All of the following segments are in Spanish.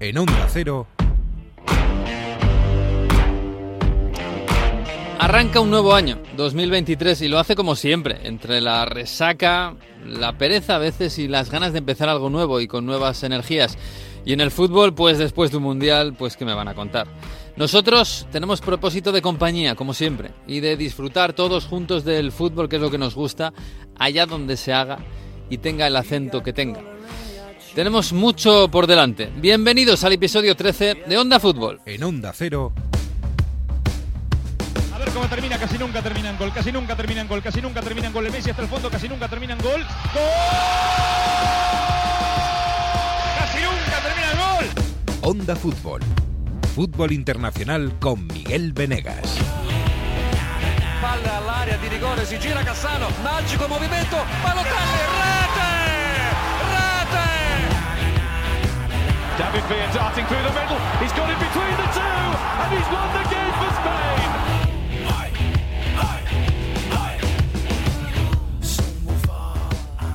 en Onda Cero. Arranca un nuevo año, 2023, y lo hace como siempre, entre la resaca, la pereza a veces y las ganas de empezar algo nuevo y con nuevas energías. Y en el fútbol, pues después de un mundial, pues ¿qué me van a contar? Nosotros tenemos propósito de compañía, como siempre, y de disfrutar todos juntos del fútbol, que es lo que nos gusta, allá donde se haga y tenga el acento que tenga. Tenemos mucho por delante. Bienvenidos al episodio 13 de Onda Fútbol. En Onda Cero. A ver cómo termina, casi nunca termina en gol, casi nunca termina en gol, casi nunca termina en gol. El Messi hasta el fondo, casi nunca termina en gol. ¡Gol! ¡Casi nunca termina en gol! Onda Fútbol. Fútbol internacional con Miguel Venegas. Palla all'area di rigore, si gira Cassano, magico movimento, Balotelli, rete! Rete! David Villa darting through the middle. He's got it between the two, and he's won the game for Spain.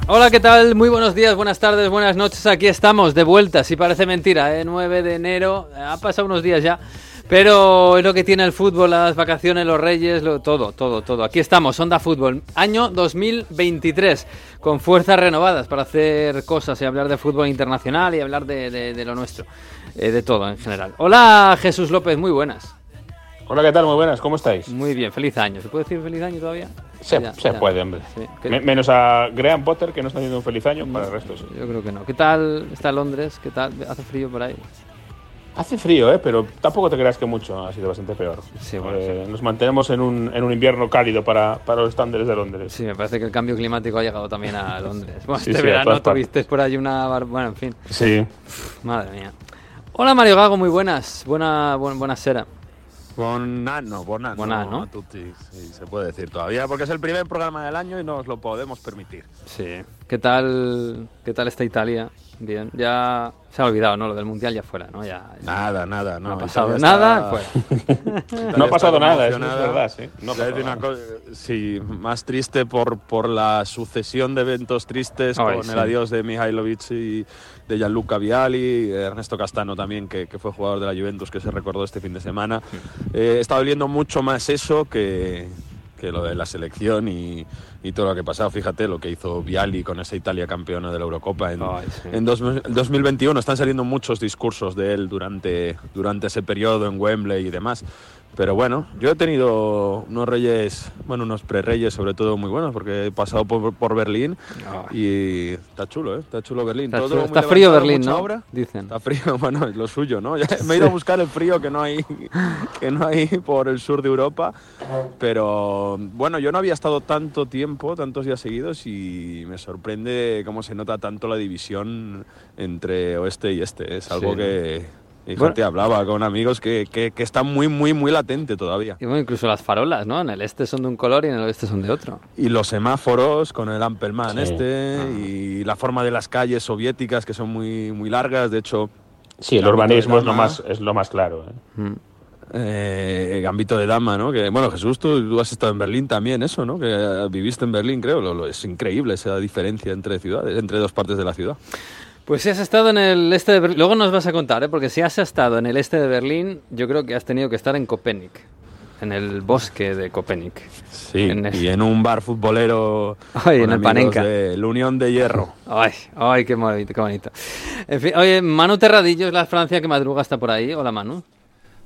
Hola, ¿qué tal? Muy buenos días, buenas tardes, buenas noches. Aquí estamos, de vuelta, si parece mentira, ¿eh? 9 de enero, ha pasado unos días ya. Pero es lo que tiene el fútbol, las vacaciones, los reyes, lo- todo, todo, todo. Aquí estamos, Onda Fútbol, año 2023, con fuerzas renovadas para hacer cosas y hablar de fútbol internacional y hablar de, de- de lo nuestro, eh, de todo en general. Hola, Jesús López, muy buenas. Hola, ¿qué tal? Muy buenas, ¿cómo estáis? Muy bien, feliz año. ¿Se puede decir feliz año todavía? Se, Ya, se ya. puede, hombre. Sí, que- Me- menos a Graham Potter, que no está haciendo un feliz año, para el resto sí. Yo creo que no. ¿Qué tal está Londres? ¿Qué tal? ¿Hace frío por ahí? Hace frío, ¿eh? Pero tampoco te creas que mucho, ha sido bastante peor. Sí, bueno, Eh, Nos mantenemos en un, en un invierno cálido para, para los estándares de Londres. Sí, me parece que el cambio climático ha llegado también a Londres. Bueno, Sí, este sí, verano tuviste por ahí una... bar- Bueno, en fin. Sí. Madre mía. Hola Mario Gago, muy buenas. Buena, buena, buena sera. Buon anno, buon anno Buon anno. a tutti, sí, se puede decir todavía, porque es el primer programa del año y nos lo podemos permitir. Sí. ¿Qué tal, qué tal está Italia? Bien. Ya se ha olvidado, ¿no? Lo del Mundial ya fuera, ¿no? Ya, ya Nada, nada, no. no ha pasado Italia nada. está- fuera. Italia No ha pasado nada, es verdad, sí. No ha pasado una cosa, sí, más triste por, por la sucesión de eventos tristes Ay, con sí. el adiós de Mihailovic y de Gianluca Vialli, Ernesto Castano también, que, que fue jugador de la Juventus, que se recordó este fin de semana. Eh, está doliendo mucho más eso que, que lo de la selección y, y todo lo que ha pasado. Fíjate lo que hizo Vialli con esa Italia campeona de la Eurocopa en, Ay, sí. en dos- 2021. Están saliendo muchos discursos de él durante, durante ese periodo en Wembley y demás. Pero bueno, yo he tenido unos reyes, bueno, unos pre-reyes sobre todo muy buenos, porque he pasado por, por Berlín Ay. y está chulo, ¿eh? Está chulo Berlín. Está, Todo chulo. Está frío Berlín, ¿no? obra. Dicen. Está frío, bueno, es lo suyo, ¿no? Ya me he ido a buscar el frío que no hay, que no hay por el sur de Europa, pero bueno, yo no había estado tanto tiempo, tantos días seguidos y me sorprende cómo se nota tanto la división entre oeste y este. Es algo Sí. que, fíjate, Bueno. hablaba con amigos que, que, que está muy, muy, muy latente todavía. Y bueno, incluso las farolas, ¿no? En el este son de un color y en el oeste son de otro. Y los semáforos con el Ampelman Sí. este Ah. y la forma de las calles soviéticas que son muy, muy largas, de hecho... Sí, el urbanismo de es lo Dama. más, es lo más claro. ¿eh? Mm. Eh, Gambito de Dama, ¿no? Que, bueno, Jesús, tú, tú has estado en Berlín también, eso, ¿no? Que eh, viviste en Berlín, creo. Lo, lo- es increíble esa diferencia entre ciudades, entre dos partes de la ciudad. Pues si has estado en el este de Berlín, luego nos vas a contar, ¿eh? porque si has estado en el este de Berlín, yo creo que has tenido que estar en Copenhague, en el bosque de Copenhague. Sí, En y en un bar futbolero Ay, en el Panenka. de la Unión de Hierro. Ay, ay, qué bonito, qué bonito. En fin, oye, Manu Terradillo es la Francia que madruga está por ahí. Hola, Manu.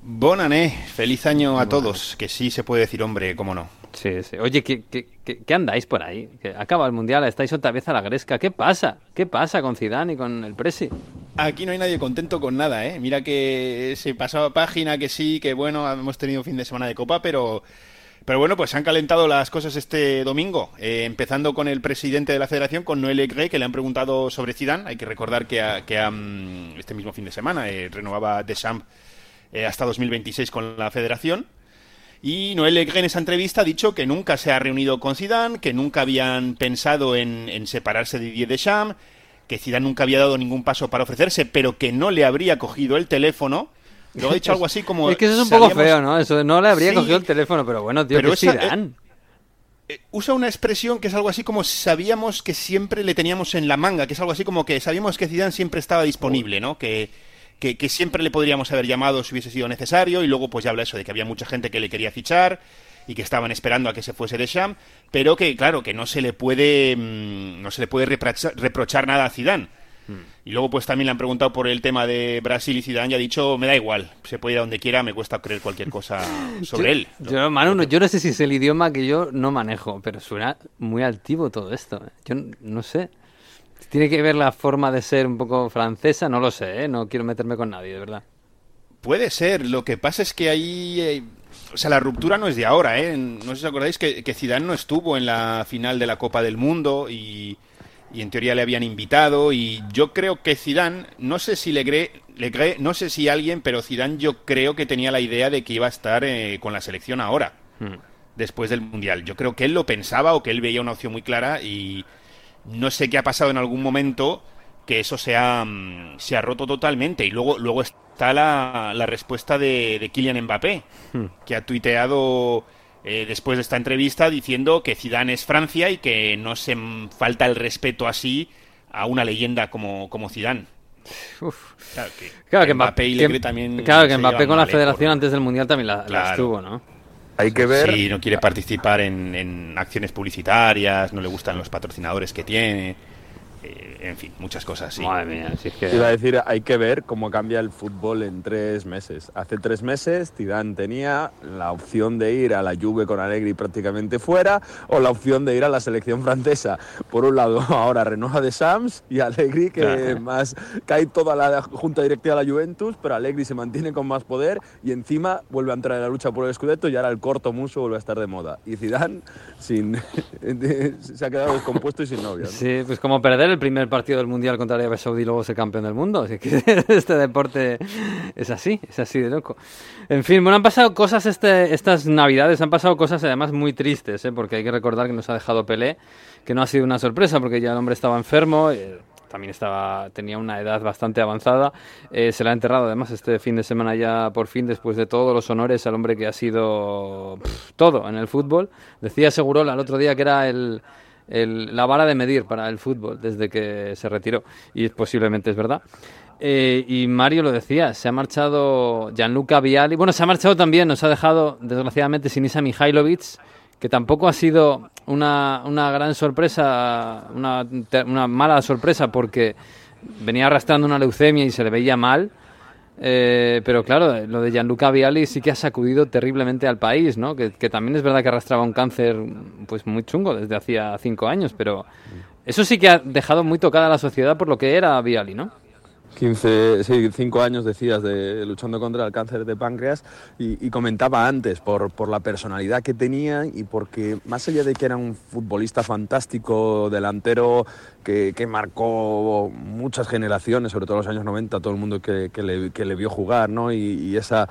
Bonané, feliz año a todos, que sí se puede decir hombre, cómo no. Sí, sí. Oye, ¿qué, qué, qué- qué andáis por ahí? Acaba el Mundial, estáis otra vez a la gresca. ¿Qué pasa? ¿Qué pasa con Zidane y con el Presi? Aquí no hay nadie contento con nada, ¿eh? Mira que se pasaba página, que sí, que bueno, hemos tenido fin de semana de copa, pero... Pero bueno, pues se han calentado las cosas este domingo, eh, empezando con el presidente de la federación, con Noel Egre, que le han preguntado sobre Zidane. Hay que recordar que, a- que a, mm, este mismo fin de semana eh, renovaba Deschamps eh, hasta 2026 con la federación. Y Noel Legre en esa entrevista ha dicho que nunca se ha reunido con Zidane, que nunca habían pensado en, en separarse de Didier Deschamps, que Zidane nunca había dado ningún paso para ofrecerse, pero que no le habría cogido el teléfono. Luego ha dicho algo así como... Es que eso es un poco "Sabíamos- feo, ¿no? Eso no le habría Sí. cogido el teléfono, pero bueno, tío, Pero que es esa- Zidane. Eh, Usa una expresión que es algo así como sabíamos que siempre le teníamos en la manga, que es algo así como que sabíamos que Zidane siempre estaba disponible, ¿no? Que, que, que siempre le podríamos haber llamado si hubiese sido necesario, y luego pues ya habla eso de que había mucha gente que le quería fichar y que estaban esperando a que se fuese de Sham, pero que claro, que no se le puede mm, no se le puede reprochar, reprochar nada a Zidane. Y luego pues también le han preguntado por el tema de Brasil y Zidane y ha dicho, me da igual, se puede ir a donde quiera, me cuesta creer cualquier cosa sobre él. Yo, Manu, no- yo no sé si es el idioma que yo no manejo, pero suena muy altivo todo esto. ¿eh? Yo no sé. Tiene que ver la forma de ser un poco francesa, no lo sé, ¿eh? no quiero meterme con nadie, de verdad. Puede ser, lo que pasa es que ahí... eh, o sea, la ruptura no es de ahora, ¿eh? No sé si os acordáis que, que Zidane no estuvo en la final de la Copa del Mundo y, y en teoría le habían invitado y yo creo que Zidane, no sé si le cree, le cree- no sé si alguien, pero Zidane yo creo que tenía la idea de que iba a estar eh, con la selección ahora, después del Mundial. Yo creo que él lo pensaba o que él veía una opción muy clara y no sé qué ha pasado en algún momento que eso se ha, mm, se ha roto totalmente. Y luego, luego está la, la respuesta de, de Kylian Mbappé, que ha tuiteado eh, después de esta entrevista diciendo que Zidane es Francia y que no se falta el respeto así a una leyenda como, como Zidane. Uf. Claro que, Claro que Mbappé y Legre también claro que Mbappé con la ¿eh? federación Por- antes del Mundial también la, la Claro. estuvo, ¿no? Hay que ver. Sí, no quiere participar en, en acciones publicitarias, no le gustan los patrocinadores que tiene. En fin, muchas cosas, sí. Madre mía, si es que... Iba a decir, hay que ver cómo cambia el fútbol en tres meses. Hace tres meses Zidane tenía la opción de ir a la Juve con Allegri prácticamente fuera o la opción de ir a la selección francesa. Por un lado, ahora Renoja de Sams y Allegri que Claro. más cae toda la junta directiva de la Juventus, pero Allegri se mantiene con más poder y encima vuelve a entrar en la lucha por el Scudetto y ahora el corto muso vuelve a estar de moda. Y Zidane sin, se ha quedado descompuesto y sin novia. ¿no? Sí, pues como perder el primer partido del Mundial contra Arabia Saudí y luego ser campeón del mundo. Así que este deporte es así, es así de loco. En fin, bueno, han pasado cosas este, estas navidades, han pasado cosas además muy tristes, ¿eh? porque hay que recordar que nos ha dejado Pelé, que no ha sido una sorpresa porque ya el hombre estaba enfermo. eh, también estaba, tenía una edad bastante avanzada. Eh, se le ha enterrado además este fin de semana ya por fin, después de todos los honores al hombre que ha sido pff, todo en el fútbol. Decía Segurola el otro día que era el, el- la vara de medir para el fútbol desde que se retiró. Y posiblemente es verdad. Eh, y Mario lo decía, se ha marchado Gianluca Vialli. Bueno, se ha marchado también, nos ha dejado desgraciadamente Sinisa Mihailovic, que tampoco ha sido una, una gran sorpresa, una, una mala sorpresa porque venía arrastrando una leucemia y se le veía mal. Eh, pero claro, lo de Gianluca Vialli sí que ha sacudido terriblemente al país, ¿no? Que, también es verdad que arrastraba un cáncer pues muy chungo desde hacía cinco años, pero eso sí que ha dejado muy tocada a la sociedad por lo que era Vialli, ¿no? 15, sí, 5 años decías de luchando contra el cáncer de páncreas y, comentaba antes por, la personalidad que tenía y porque más allá de que era un futbolista fantástico, delantero que, marcó muchas generaciones, sobre todo en los años 90, todo el mundo que, le, vio jugar, ¿no? Y, esa,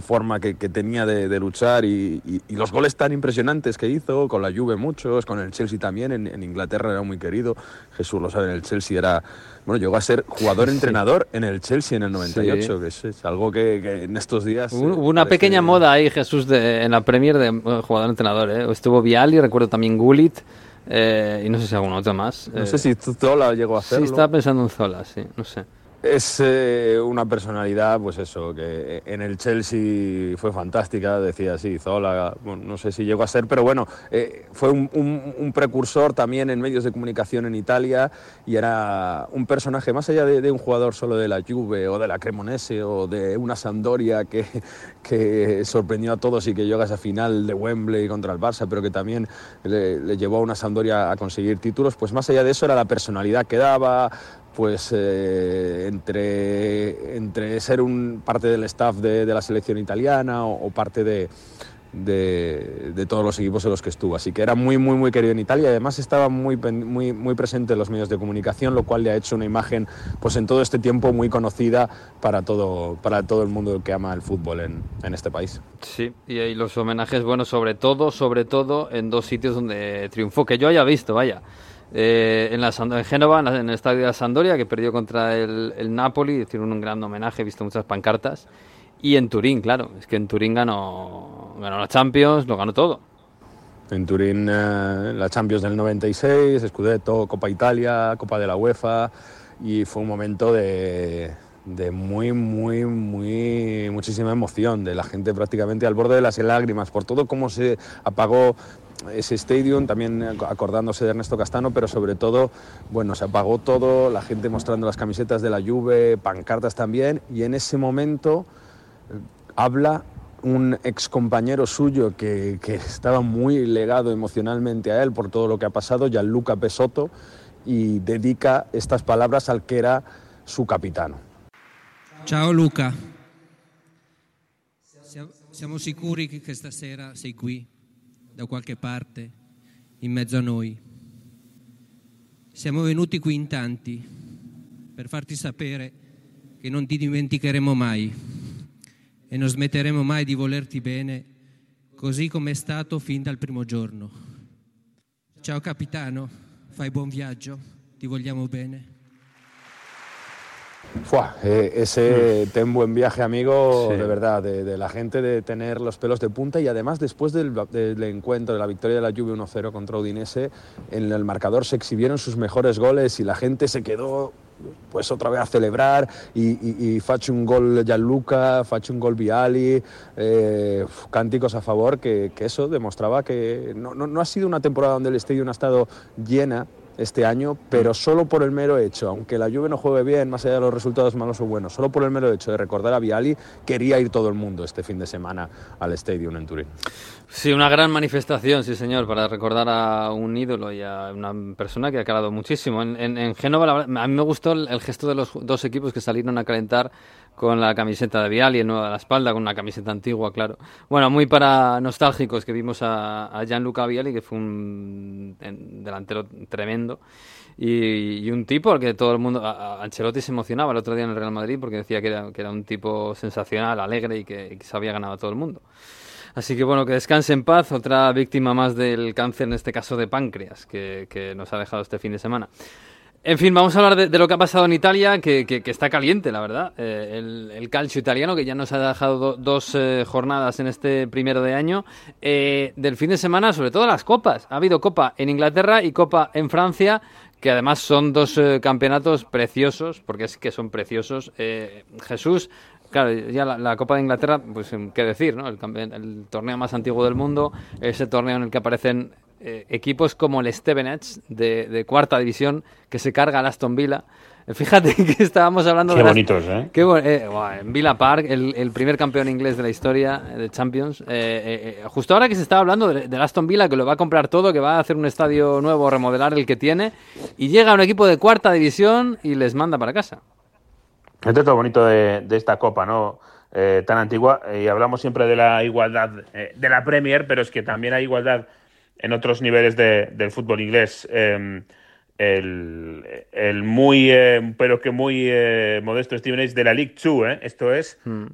forma que, tenía de, luchar y, los goles tan impresionantes que hizo, con la Juve muchos, con el Chelsea también, en, Inglaterra era muy querido, Jesús lo sabe, el Chelsea era, bueno, llegó a ser jugador-entrenador en el Chelsea en el 98, Sí. que es, es algo que, que en estos días... Hubo eh, una parece- pequeña moda ahí, Jesús, de, en la Premier de eh, jugador-entrenador. ¿eh? Estuvo Vialli, recuerdo también Gullit, eh, y no sé si algún otro más. No Eh, sé si Zola llegó a Sí, hacerlo. estaba pensando en Zola, sí, no sé. Es eh, una personalidad, pues eso, que en el Chelsea fue fantástica, decía así, Zola, no sé si llegó a ser, pero bueno, eh, fue un, precursor también en medios de comunicación en Italia y era un personaje, más allá de, de un jugador solo de la Juve o de la Cremonese o de una Sampdoria que, que sorprendió a todos y que llegó a esa final de Wembley contra el Barça, pero que también le, le llevó a una Sampdoria a conseguir títulos, pues más allá de eso era la personalidad que daba, pues eh, entre, entre ser un parte del staff de, de la selección italiana o, parte de, de, todos los equipos en los que estuvo. Así que era muy, muy, muy querido en Italia además estaba muy, muy, muy presente en los medios de comunicación, lo cual le ha hecho una imagen pues en todo este tiempo muy conocida para todo, para todo el mundo que ama el fútbol en, en este país. Sí, y, y los homenajes, bueno, sobre todo, sobre todo en dos sitios donde triunfó, que yo haya visto, vaya. Eh, en, la, en Génova, en, el estadio de la Sampdoria, que perdió contra el, el Napoli, hicieron un gran homenaje, he visto muchas pancartas. Y en Turín, claro, es que en Turín ganó, ganó la Champions, lo ganó todo. En Turín, eh, la Champions del 96, Scudetto, Copa Italia, Copa de la UEFA, y fue un momento de, de muy, muy, muy, muchísima emoción, de la gente prácticamente al borde de las lágrimas, por todo cómo se apagó ese stadium, también acordándose de Ernesto Castano, pero sobre todo, bueno, se apagó todo, la gente mostrando las camisetas de la Juve, pancartas también, y en ese momento eh, habla un ex compañero suyo que, que, estaba muy legado emocionalmente a él por todo lo que ha pasado, Gianluca Pesotto, y dedica estas palabras al que era su capitano. Ciao Luca, siamo sicuri che stasera sei qui da qualche parte, in mezzo a noi. Siamo venuti qui in tanti per farti sapere che non ti dimenticheremo mai e non smetteremo mai di volerti bene, così come è stato fin dal primo giorno. Ciao capitano, fai buon viaggio, ti vogliamo bene. Fua, eh, ese ten buen viaje, amigo, sí. de verdad, de, de, la gente de tener los pelos de punta y además después del, del encuentro, de la victoria de la Juve 1-0 contra Udinese, en el marcador se exhibieron sus mejores goles y la gente se quedó pues otra vez a celebrar y, y, un gol Gianluca, facho un gol Viali, eh, cánticos a favor, que, que, eso demostraba que no, no, no ha sido una temporada donde el estadio no ha estado llena, este año, pero solo por el mero hecho, aunque la Juve no juegue bien, más allá de los resultados malos o buenos, solo por el mero hecho de recordar a Viali, quería ir todo el mundo este fin de semana al Stadium en Turín. Sí, una gran manifestación, sí señor, para recordar a un ídolo y a una persona que ha calado muchísimo. En, en, en Génova, a mí me gustó el, el, gesto de los dos equipos que salieron a calentar con la camiseta de Viali en nueva a la espalda, con una camiseta antigua, claro. Bueno, muy para nostálgicos que vimos a, a Gianluca Viali, que fue un delantero tremendo. Y, y, un tipo al que todo el mundo. Ancelotti se emocionaba el otro día en el Real Madrid porque decía que era, que era un tipo sensacional, alegre y que, y que se había ganado a todo el mundo. Así que bueno, que descanse en paz, otra víctima más del cáncer, en este caso de páncreas, que, que nos ha dejado este fin de semana. En fin, vamos a hablar de, lo que ha pasado en Italia, que, está caliente, la verdad. Eh, el, calcio italiano, que ya nos ha dejado do, dos eh, jornadas en este primero de año. Eh, del fin de semana, sobre todo las copas. Ha habido copa en Inglaterra y copa en Francia, que además son dos campeonatos preciosos, porque es que son preciosos. Jesús, claro, ya la, la, Copa de Inglaterra, pues qué decir, ¿no? El, el, torneo más antiguo del mundo, ese torneo en el que aparecen eh, equipos como el Stevenage de, de, cuarta división que se carga al Aston Villa. Fíjate que estábamos hablando qué de. bonitos, ¿eh? Qué bon eh, en Villa Park, el, el, primer campeón inglés de la historia de Champions. Eh, eh, justo ahora que se estaba hablando del de Aston Villa, que lo va a comprar todo, que va a hacer un estadio nuevo, remodelar el que tiene, y llega un equipo de cuarta división y les manda para casa. Esto es lo bonito de, de esta copa, ¿no? Eh, tan antigua. y hablamos siempre de la igualdad de la Premier, pero es que también hay igualdad en otros niveles de, del fútbol inglés. Eh, el, el, muy, eh, pero que muy eh, modesto Steven H de la League 2, ¿eh? esto es hmm.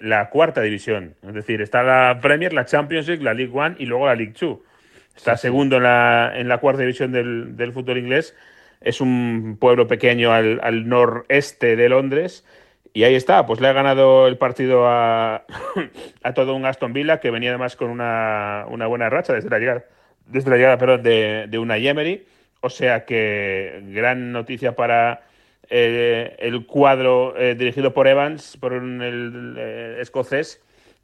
la cuarta división. Es decir, está la Premier, la Champions League, la League 1 y luego la League 2. Está sí, segundo en la, en la cuarta división del, del, fútbol inglés. Es un pueblo pequeño al, al noreste de Londres y ahí está, pues le ha ganado el partido a, a todo un Aston Villa que venía además con una, una buena racha desde la llegada, desde la llegada perdón, de, de una Emery. O sea que gran noticia para eh, el cuadro eh, dirigido por Evans, por un, el, eh, escocés,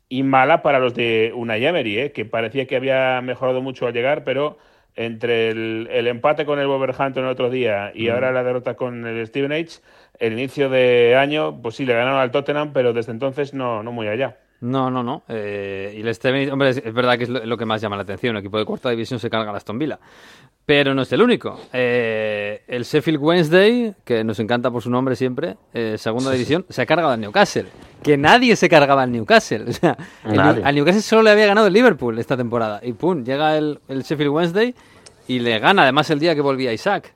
y mala para los de una Emery, eh, que parecía que había mejorado mucho al llegar, pero entre el, el empate con el Wolverhampton el otro día y mm. ahora la derrota con el Steven H el inicio de año, pues sí, le ganaron al Tottenham, pero desde entonces no, no muy allá. No, no, no. Eh, y el Steven, hombre, es, es, verdad que es lo, lo, que más llama la atención. El equipo de cuarta división se carga a Aston Villa. Pero no es el único. Eh, el Sheffield Wednesday, que nos encanta por su nombre siempre, eh, segunda división, se ha cargado al Newcastle. Que nadie se cargaba al Newcastle. O sea, el, al Newcastle solo le había ganado el Liverpool esta temporada. Y pum, llega el, el Sheffield Wednesday y le gana además el día que volvía Isaac.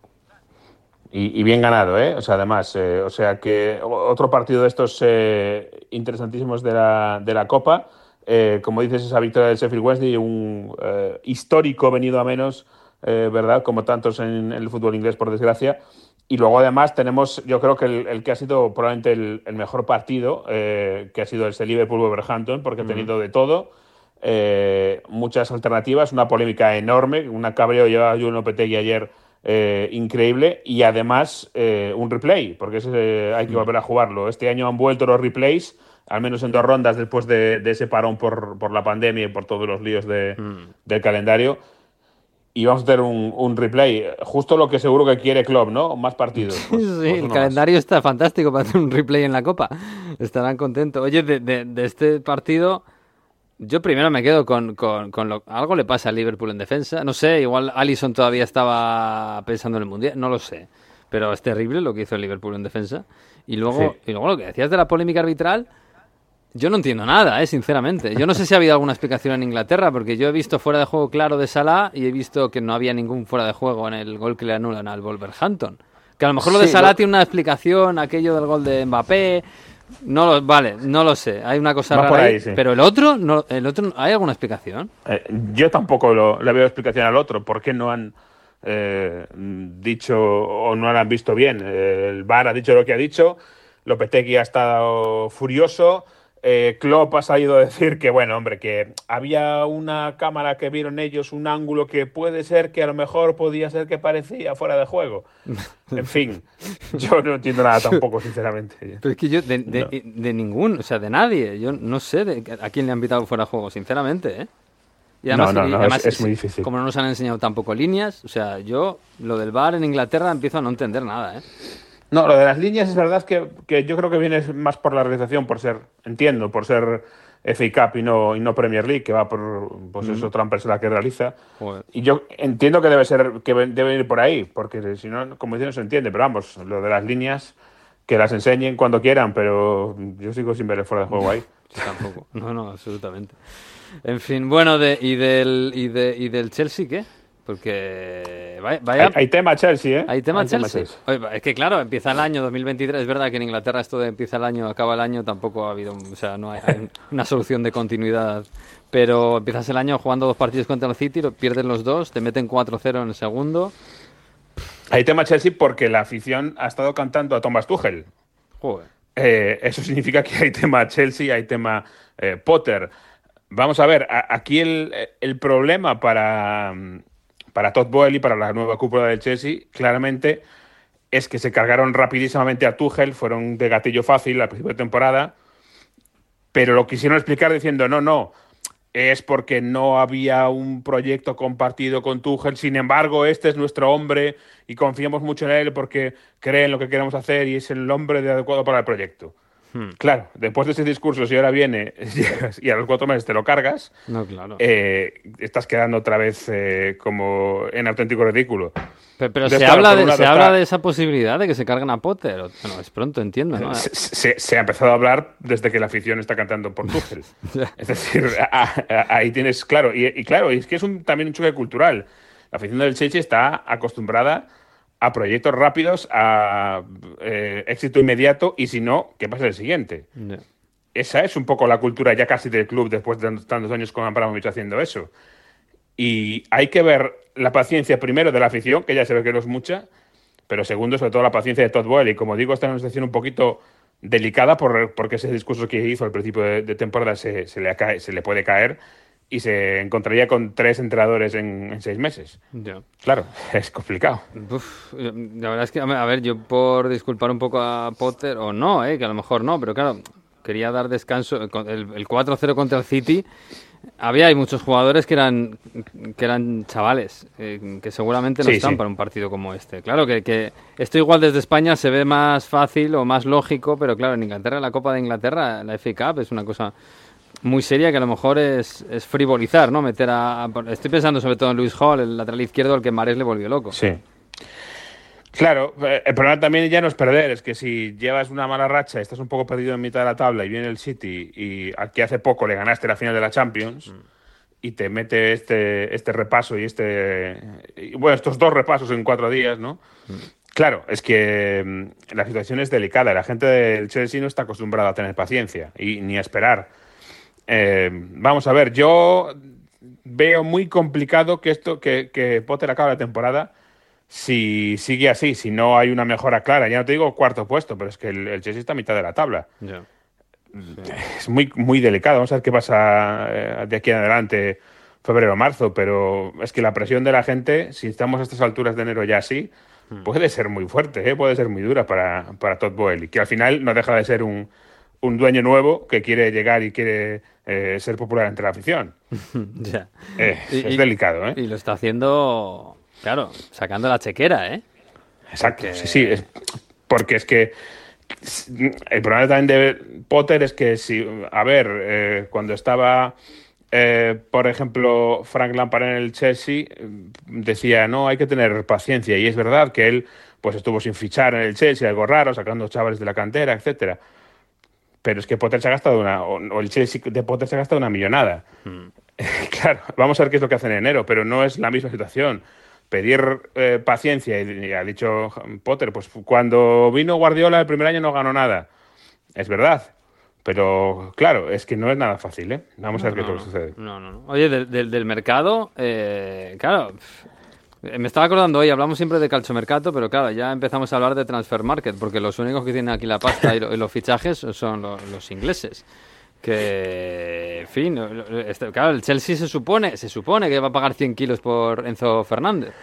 Y, y, bien ganado, ¿eh? O sea, además, eh, o sea que otro partido de estos eh, interesantísimos de la, de la Copa. Eh, como dices, esa victoria del Sheffield Wednesday, un eh, histórico venido a menos, eh, ¿verdad? Como tantos en, en, el fútbol inglés, por desgracia. Y luego, además, tenemos, yo creo que el, el que ha sido probablemente el, el mejor partido, que ha sido el Liverpool-Wolverhampton, porque mm. ha tenido de todo. muchas alternativas, una polémica enorme, una cabreo llevaba Juno Lopetegui ayer eh, increíble y además eh, un replay, porque ese, hay que Mm. volver a jugarlo. Este año han vuelto los replays, al menos en dos rondas después de, de ese parón por, por la pandemia y por todos los líos de- Mm. del calendario. Y vamos a tener un, un replay, justo lo que seguro que quiere Klopp, ¿no? Más partidos. Pues- Sí, pues el más. calendario está fantástico para hacer un replay en la Copa. Estarán contentos. Oye, de- de este partido, yo primero me quedo con, con- con lo... Algo le pasa al Liverpool en defensa. No sé, igual Allison todavía estaba pensando en el Mundial, no lo sé. Pero es terrible lo que hizo el Liverpool en defensa. Y luego, y luego lo que decías de la polémica arbitral, yo no entiendo nada, eh, sinceramente. Yo no sé si ha habido alguna explicación en Inglaterra, porque yo he visto fuera de juego claro de Salah y he visto que no había ningún fuera de juego en el gol que le anulan al Wolverhampton. Que a lo mejor lo de Sí, Salah lo- tiene una explicación, aquello del gol de Mbappé. No lo, vale, no lo sé. Hay una cosa Va rara por ahí, ahí, sí. pero el otro, no, el otro, ¿hay alguna explicación? Eh, yo tampoco lo- le veo explicación al otro. ¿Por qué no han eh, dicho o no lo han visto bien? Eh, el VAR ha dicho lo que ha dicho. Lopetegui ha estado furioso. Eh, Klopp ha salido a decir que, bueno, hombre, que había una cámara que vieron ellos, un ángulo que puede ser que a lo mejor podía ser que parecía fuera de juego. En fin, yo no entiendo nada tampoco, sinceramente. Pero es que yo, de, de, de ningún, o sea, de nadie. Yo no sé de- a quién le han pitado fuera de juego, sinceramente, ¿eh? Y No, no, y no, además es- es muy difícil. Como no nos han enseñado tampoco líneas, o sea, yo lo del bar en Inglaterra empiezo a no entender nada, ¿eh? No, lo de las líneas es verdad que, que yo creo que viene más por la realización, por ser, entiendo, por ser FA Cup y no, y no Premier League, que va por, pues es Ujú. otra empresa la que realiza. Joder. Y yo entiendo que debe ser, que debe ir por ahí, porque si no, como dicen, no se entiende. Pero vamos, lo de las líneas, que las enseñen cuando quieran, pero yo sigo sin ver el fuera de juego ahí. Yo tampoco. No, no, absolutamente. En fin, bueno, de, y, del, y, de, y del Chelsea, ¿qué? Porque vaya, vaya- Hay, hay tema Chelsea, ¿eh? Hay tema Hay tema Chelsea. Oye, es que claro, empieza el año 2023. Es verdad que en Inglaterra esto de empieza el año, acaba el año, tampoco ha habido, o sea, no hay, hay una solución de continuidad. Pero empiezas el año jugando dos partidos contra el City, pierden los dos, te meten 4-0 en el segundo. Hay tema Chelsea porque la afición ha estado cantando a Thomas Tuchel. Joder. Eh, eso significa que hay tema Chelsea, hay tema eh, Potter. Vamos a ver, a- aquí el, el problema para, mm, para Todd Boehly para la nueva cúpula del Chelsea, claramente, es que se cargaron rapidísimamente a Tuchel, fueron de gatillo fácil al principio de temporada, pero lo quisieron explicar diciendo, no, no, es porque no había un proyecto compartido con Tuchel, sin embargo, este es nuestro hombre y confiamos mucho en él porque cree en lo que queremos hacer y es el hombre de adecuado para el proyecto. Hmm. Claro, después de ese discurso, si ahora viene y a los cuatro meses te lo cargas, No, claro. eh, estás quedando otra vez eh, como en auténtico ridículo. Pero, se, habla, de, un lado se está- habla de esa posibilidad de que se carguen a Potter. Bueno, es pronto, entiendo, ¿no? Se, se- se ha empezado a hablar desde que la afición está cantando por Tuchel. es decir, a- a- ahí tienes, claro, y, y claro, y es que es un, también un choque cultural. La afición del Chelsea está acostumbrada a proyectos rápidos, a eh, éxito inmediato, y si no, ¿qué pasa el siguiente? Esa es un poco la cultura ya casi del club después de tantos años con Abramovich haciendo eso. Y hay que ver la paciencia primero de la afición, que ya se ve que no es mucha, pero segundo, sobre todo, la paciencia de Todd Boehly. Y como digo, está en una situación un poquito delicada por, porque ese discurso que hizo al principio de, de temporada se, se le cae- se le puede caer y se encontraría con tres entrenadores en, en seis meses. Ya. Claro, es complicado. Uf, eh, la verdad es que, a ver, yo por disculpar un poco a Potter, o no, eh, que a lo mejor no, pero claro, quería dar descanso. con El, el 4-0 contra el City, había hay muchos jugadores que eran que eran chavales, eh, que seguramente no Sí, están sí. para un partido como este. Claro que, que esto igual desde España se ve más fácil o más lógico, pero claro, en Inglaterra, la Copa de Inglaterra, la FA Cup, es una cosa muy seria que a lo mejor es, es frivolizar, ¿no? Meter a, Estoy pensando sobre todo en Luis Hall, el lateral izquierdo, al que Mares le volvió loco. Sí. Claro, eh, el problema también ya no es perder, es que si llevas una mala racha, estás un poco perdido en mitad de la tabla y viene el City y aquí hace poco le ganaste la final de la Champions y te mete este, este repaso y este, bueno, estos dos repasos en cuatro días, ¿no? Claro, es que mm, la situación es delicada. La gente del Chelsea no está acostumbrada a tener paciencia y ni a esperar. Eh, vamos a ver, yo veo muy complicado que esto, que, que Potter acabe la temporada si sigue así, si no hay una mejora clara. Ya no te digo cuarto puesto, pero es que el, el Chelsea está a mitad de la tabla. Es muy, muy delicado. Vamos a ver qué pasa eh, de aquí en adelante febrero o marzo, pero es que la presión de la gente, si estamos a estas alturas de enero ya así, hmm. puede ser muy fuerte, ¿eh? puede ser muy dura para, para Todd Boehly, que al final no deja de ser un, un dueño nuevo que quiere llegar y quiere eh, ser popular entre la afición. ya. Eh, es delicado, ¿eh? Y lo está haciendo, claro, sacando la chequera, ¿eh? Exacto, sí, sí, es, porque es que el problema también de Potter es que si, a ver, eh, cuando estaba, por ejemplo, Frank Lampard en el Chelsea, decía, no, hay que tener paciencia, y es verdad que él pues estuvo sin fichar en el Chelsea, algo raro, sacando chavales de la cantera, etcétera pero es que Potter se ha gastado una, o, el Chelsea de Potter se ha gastado una millonada. Hmm. claro, vamos a ver qué es lo que hacen en enero, pero no es la misma situación. Pedir eh, paciencia, y, ha dicho Potter, pues cuando vino Guardiola el primer año no ganó nada. Es verdad, pero claro, es que no es nada fácil, ¿eh? Vamos a ver qué es lo que sucede. No, no, no. Oye, del, mercado, eh, claro, me estaba acordando hoy, hablamos siempre de calchomercato, pero claro, ya empezamos a hablar de transfer market, porque los únicos que tienen aquí la pasta y, los fichajes son los, ingleses. Que, en fin, este, claro, el Chelsea se supone, se supone que va a pagar 100 kilos por Enzo Fernández.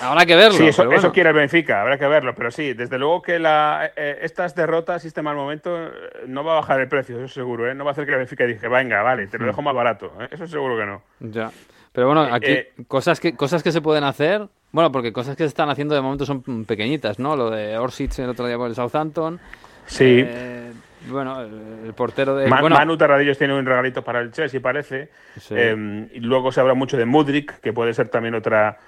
Habrá que verlo. Sí, eso, quiere el Benfica, habrá que verlo. Pero sí, desde luego que la, eh, estas derrotas y este mal momento eh, no va a bajar el precio, eso seguro. ¿eh? No va a hacer que el Benfica diga, venga, vale, te lo hmm. dejo más barato. Eso seguro que no. Ya. Pero bueno, aquí eh, cosas, que, cosas que se pueden hacer, bueno, porque cosas que se están haciendo de momento son pequeñitas, ¿no? Lo de Orsic el otro día por el Southampton. Sí. Eh, bueno, el, portero de... Man, bueno, Manu Terradillos tiene un regalito para el Chelsea, parece. Em, y luego se habla mucho de Mudrik, que puede ser también otra,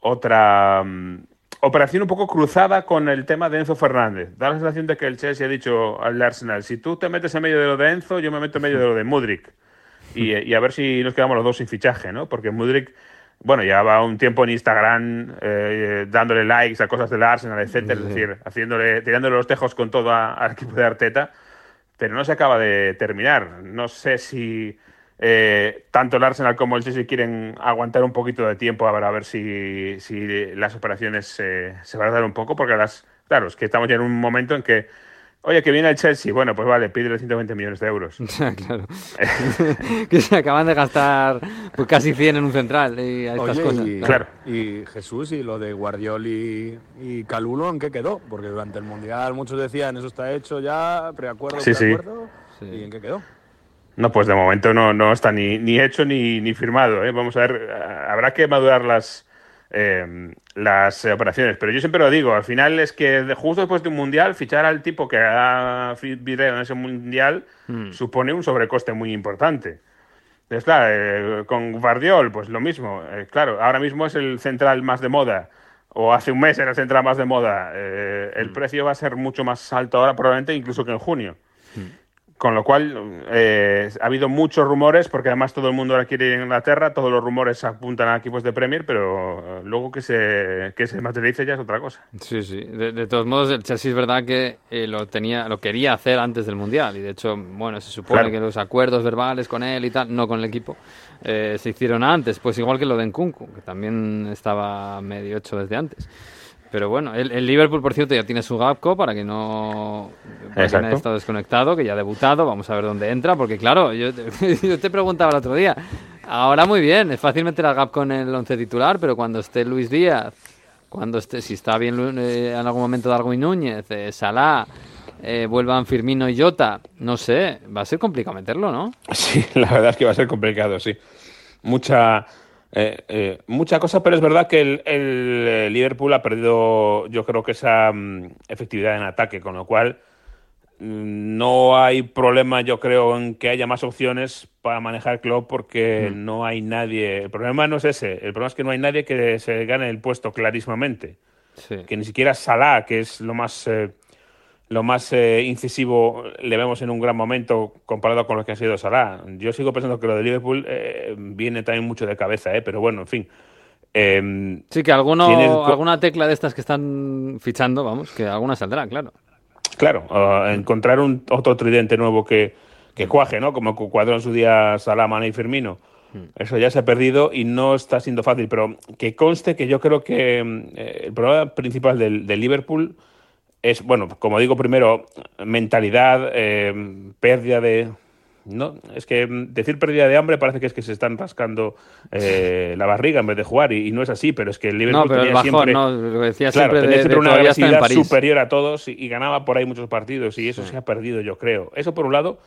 otra mm, operación un poco cruzada con el tema de Enzo Fernández. Da la sensación de que el Chelsea ha dicho al Arsenal, si tú te metes en medio de lo de Enzo, yo me meto en medio de lo de Mudrik y, a ver si nos quedamos los dos sin fichaje, ¿no? Porque Mudrik, bueno, llevaba un tiempo en Instagram eh, dándole likes a cosas del Arsenal, etcétera, es decir, haciéndole, tirándole los tejos con todo al equipo de Arteta, pero no se acaba de terminar. No sé si eh, tanto el Arsenal como el Chelsea quieren aguantar un poquito de tiempo a ver, a ver si, si las operaciones se van a dar un poco, porque las, claro, es que estamos ya en un momento en que Oye, que viene el Chelsea. Bueno, pues vale, pídele 120 millones de euros. claro. que se acaban de gastar pues, casi 100 en un central y a estas cosas. Y, claro. y Jesús y lo de Guardioli y Calulo, ¿en qué quedó? Porque durante el Mundial muchos decían, eso está hecho ya, preacuerdo, sí, preacuerdo. Sí. ¿Y en qué quedó? No, pues de momento no, no está ni, ni hecho ni, ni firmado. ¿eh? Vamos a ver, habrá que madurar las Em, las operaciones. Pero yo siempre lo digo, al final es que justo después de un mundial, fichar al tipo que ha video en ese mundial hmm. supone un sobrecoste muy importante. Entonces, claro, eh, con Guardiol, pues lo mismo. Eh, claro, ahora mismo es el central más de moda, o hace un mes era el central más de moda. Eh, el hmm. precio va a ser mucho más alto ahora, probablemente incluso que en junio. Hmm. Con lo cual, eh, ha habido muchos rumores, porque además todo el mundo ahora quiere ir a Inglaterra, todos los rumores apuntan a equipos de Premier, pero luego que se, que se materialice ya es otra cosa. Sí, sí. De, todos modos, el Chelsea es verdad que eh, lo tenía lo quería hacer antes del Mundial, y de hecho, bueno, se supone que los acuerdos verbales con él y tal, no con el equipo, eh, se hicieron antes, pues igual que lo de Nkunku, que también estaba medio hecho desde antes. Pero bueno, el, Liverpool, por cierto, ya tiene su Gapco para que no para haya estado desconectado, que ya ha debutado. Vamos a ver dónde entra, porque claro, yo te, preguntaba el otro día. Ahora muy bien, es fácil meter a Gapco en el once titular, pero cuando esté Luis Díaz, cuando esté, si está bien eh, en algún momento Darwin Núñez, eh, Salah, eh, vuelvan Firmino y Jota, no sé, va a ser complicado meterlo, ¿no? Sí, la verdad es que va a ser complicado, sí. Mucha eh, eh, mucha cosa, pero es verdad que el, eh, Liverpool ha perdido, yo creo que esa mm, efectividad en ataque, con lo cual mm, no hay problema, yo creo, en que haya más opciones para manejar el club porque mm. no hay nadie. El problema no es ese, el problema es que no hay nadie que se gane el puesto clarísimamente. Que ni siquiera Salah, que es lo más lo más eh, incisivo le vemos en un gran momento comparado con lo que ha sido Salah. Yo sigo pensando que lo de Liverpool eh, viene también mucho de cabeza, ¿eh? pero bueno, en fin. Em, sí, que alguno, alguna tecla de estas que están fichando, vamos, que alguna saldrá, claro. Claro, encontrar un otro tridente nuevo que, que cuaje, ¿no? Como cuadró en su día Salah, Mane y Firmino. Hmm. Eso ya se ha perdido y no está siendo fácil, pero que conste que yo creo que el problema principal del, del Liverpool es, bueno, como digo primero, mentalidad, eh, pérdida de, no, es que decir pérdida de hambre parece que es que se están rascando eh, la barriga en vez de jugar y, y no es así, pero es que el Liverpool No, pero el tenía bajón, siempre, no, lo decía claro, siempre tenía de, siempre de una agresividad superior a todos y, y ganaba por ahí muchos partidos y eso Sí. se ha perdido, yo creo. Eso por un lado,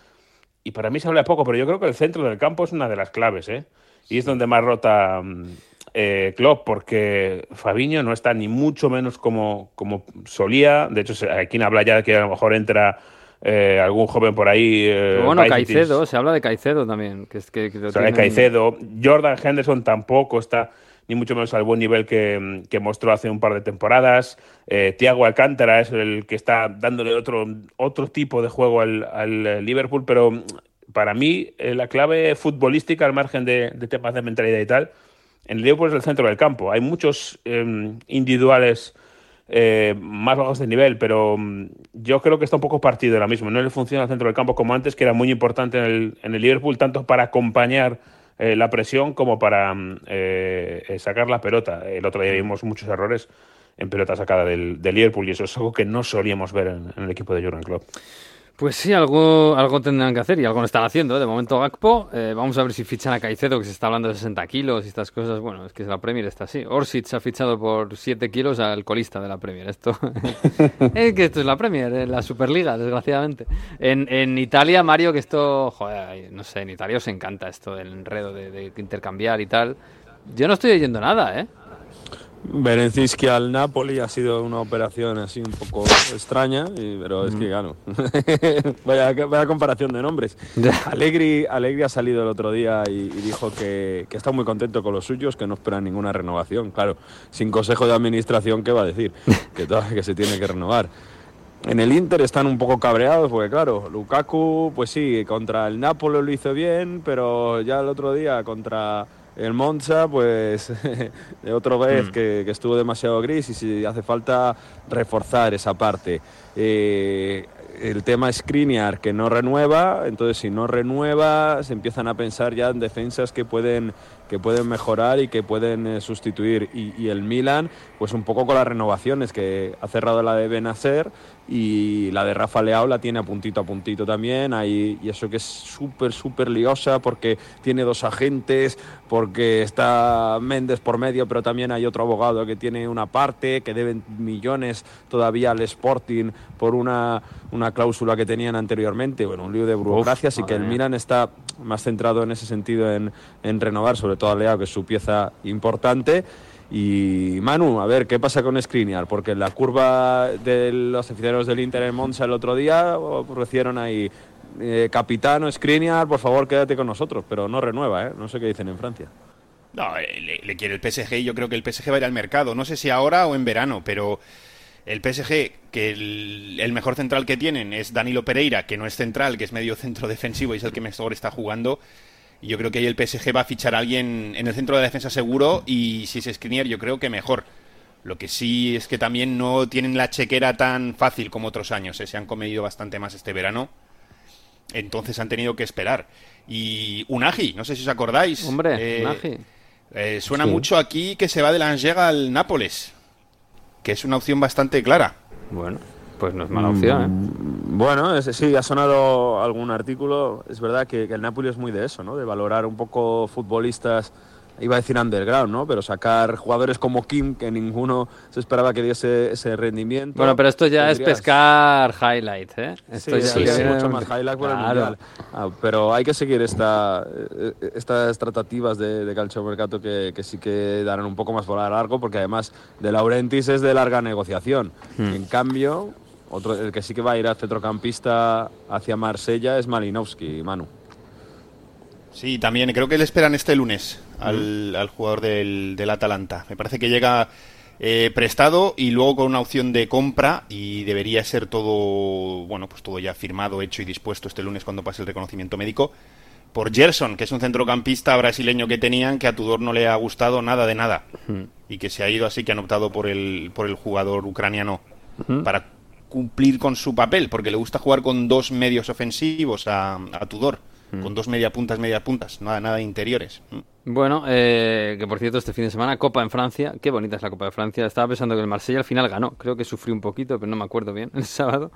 y para mí se habla poco, pero yo creo que el centro del campo es una de las claves, ¿eh? Y es donde más rota mm, eh, Klopp, porque Fabiño no está ni mucho menos como, como solía. De hecho, se- aquí habla ya de que a lo mejor entra eh, algún joven por ahí. eh, Pero bueno, Caicedo, se habla de Caicedo también. Que es que, que lo o sea, de Caicedo. Jordan Henderson tampoco está ni mucho menos al buen nivel que, que mostró hace un par de temporadas. Eh, Thiago Alcántara es el que está dándole otro, otro tipo de juego al, al eh, Liverpool, pero para mí eh, la clave futbolística, al margen de, de temas de mentalidad y tal, en el Liverpool es el centro del campo. Hay muchos eh, individuales eh, más bajos de nivel, pero mm, yo creo que está un poco partido ahora mismo. No le funciona el centro del campo como antes, que era muy importante en el, en el Liverpool, tanto para acompañar eh, la presión como para mm, eh, eh, sacar la pelota. El otro día vimos muchos errores en pelota sacada del, del Liverpool y eso es algo que no solíamos ver en, en el equipo de Jurgen Klopp. Pues sí, algo, algo tendrán que hacer y algo están haciendo. ¿eh? De momento Gakpo, eh, vamos a ver si fichan a Caicedo, que se está hablando de 60 kilos y estas cosas. Bueno, es que la Premier está así. Orsic ha fichado por 7 kilos al colista de la Premier. Esto es que esto es la Premier, eh, la Superliga, desgraciadamente. En, en Italia, Mario, que esto, joder, no sé, en Italia os encanta esto del enredo de, de intercambiar y tal. Yo no estoy oyendo nada, ¿eh? Berenzinski al Napoli ha sido una operación así un poco extraña, y- pero es que gano. vaya, vaya comparación de nombres. Allegri, Allegri ha salido el otro día y, y dijo que, que está muy contento con los suyos, que no espera ninguna renovación. Claro, sin consejo de administración, ¿qué va a decir? Que, que se tiene que renovar. En el Inter están un poco cabreados porque, claro, Lukaku, pues sí, contra el Napoli lo hizo bien, pero ya el otro día contra el Monza, pues de otra vez Mm. que, que estuvo demasiado gris y si hace falta reforzar esa parte. Eh, el tema es Skriniar que no renueva, entonces si no renueva se empiezan a pensar ya en defensas que pueden que pueden mejorar y que pueden eh, sustituir. Y, y el Milan pues un poco con las renovaciones que ha cerrado la de Benacer y la de Rafa Leao la tiene a puntito a puntito también. Ahí, y eso que es súper súper liosa porque tiene dos agentes porque está Méndez por medio pero también hay otro abogado que tiene una parte que deben millones todavía al Sporting por una, una cláusula que tenían anteriormente. Bueno un lío de burocracias y que el. Milan está más centrado en ese sentido en, en renovar sobre todo a Leao que es su pieza importante y Manu, a ver, ¿qué pasa con Skriniar? Porque en la curva de los aficionados del Inter en Monza el otro día ofrecieron ahí, eh, capitano Skriniar, por favor quédate con nosotros, pero no renueva, ¿eh? No sé qué dicen en Francia. No, eh, le, le quiere el PSG y yo creo que el PSG va a ir al mercado. No sé si ahora o en verano, pero el PSG, que el, el mejor central que tienen es Danilo Pereira, que no es central, que es medio centro defensivo y es el que mejor está jugando. Y yo creo que ahí el PSG va a fichar a alguien en el centro de la defensa seguro y si es Skriniar yo creo que mejor. Lo que sí es que también no tienen la chequera tan fácil como otros años. ¿eh? Se han comedido bastante más este verano. Entonces han tenido que esperar. Y Unagi, no sé si os acordáis. Hombre, eh, Unagi. eh, suena Sí. mucho aquí que se va de la Angega al Nápoles, que es una opción bastante clara. Bueno, pues no es mala opción, ¿eh? Mm, Bueno, es- sí, ha sonado algún artículo. Es verdad que, que el Napoli es muy de eso, ¿no? De valorar un poco futbolistas, iba a decir underground, ¿no? Pero sacar jugadores como Kim, que ninguno se esperaba que diese ese rendimiento. Bueno, pero esto ya es pescar highlights, ¿eh? Esto Sí, ya sí, sí, mucho más highlight por el. Mundial. Ah, pero hay que seguir esta, eh, estas tratativas de, de calciomercato que, que sí que darán un poco más por largo, porque además de Laurentis es de larga negociación. Hmm. En cambio, otro, el que sí que va a ir al centrocampista hacia Marsella es Malinowski, Manu. Sí, también creo que le esperan este lunes al, al jugador del, del Atalanta. Me parece que llega eh, prestado y luego con una opción de compra y debería ser todo, bueno, pues todo ya firmado, hecho y dispuesto este lunes cuando pase el reconocimiento médico por Gerson, que es un centrocampista brasileño que tenían que a Tudor no le ha gustado nada de nada y que se ha ido así que han optado por el por el jugador ucraniano para cumplir con su papel, porque le gusta jugar con dos medios ofensivos a, a Tudor. Con dos media puntas, media puntas, nada, nada de interiores. Mm. Bueno, eh, que por cierto, este fin de semana, Copa en Francia. Qué bonita es la Copa de Francia. Estaba pensando que el Marsella al final ganó. Creo que sufrió un poquito, pero no me acuerdo bien el sábado.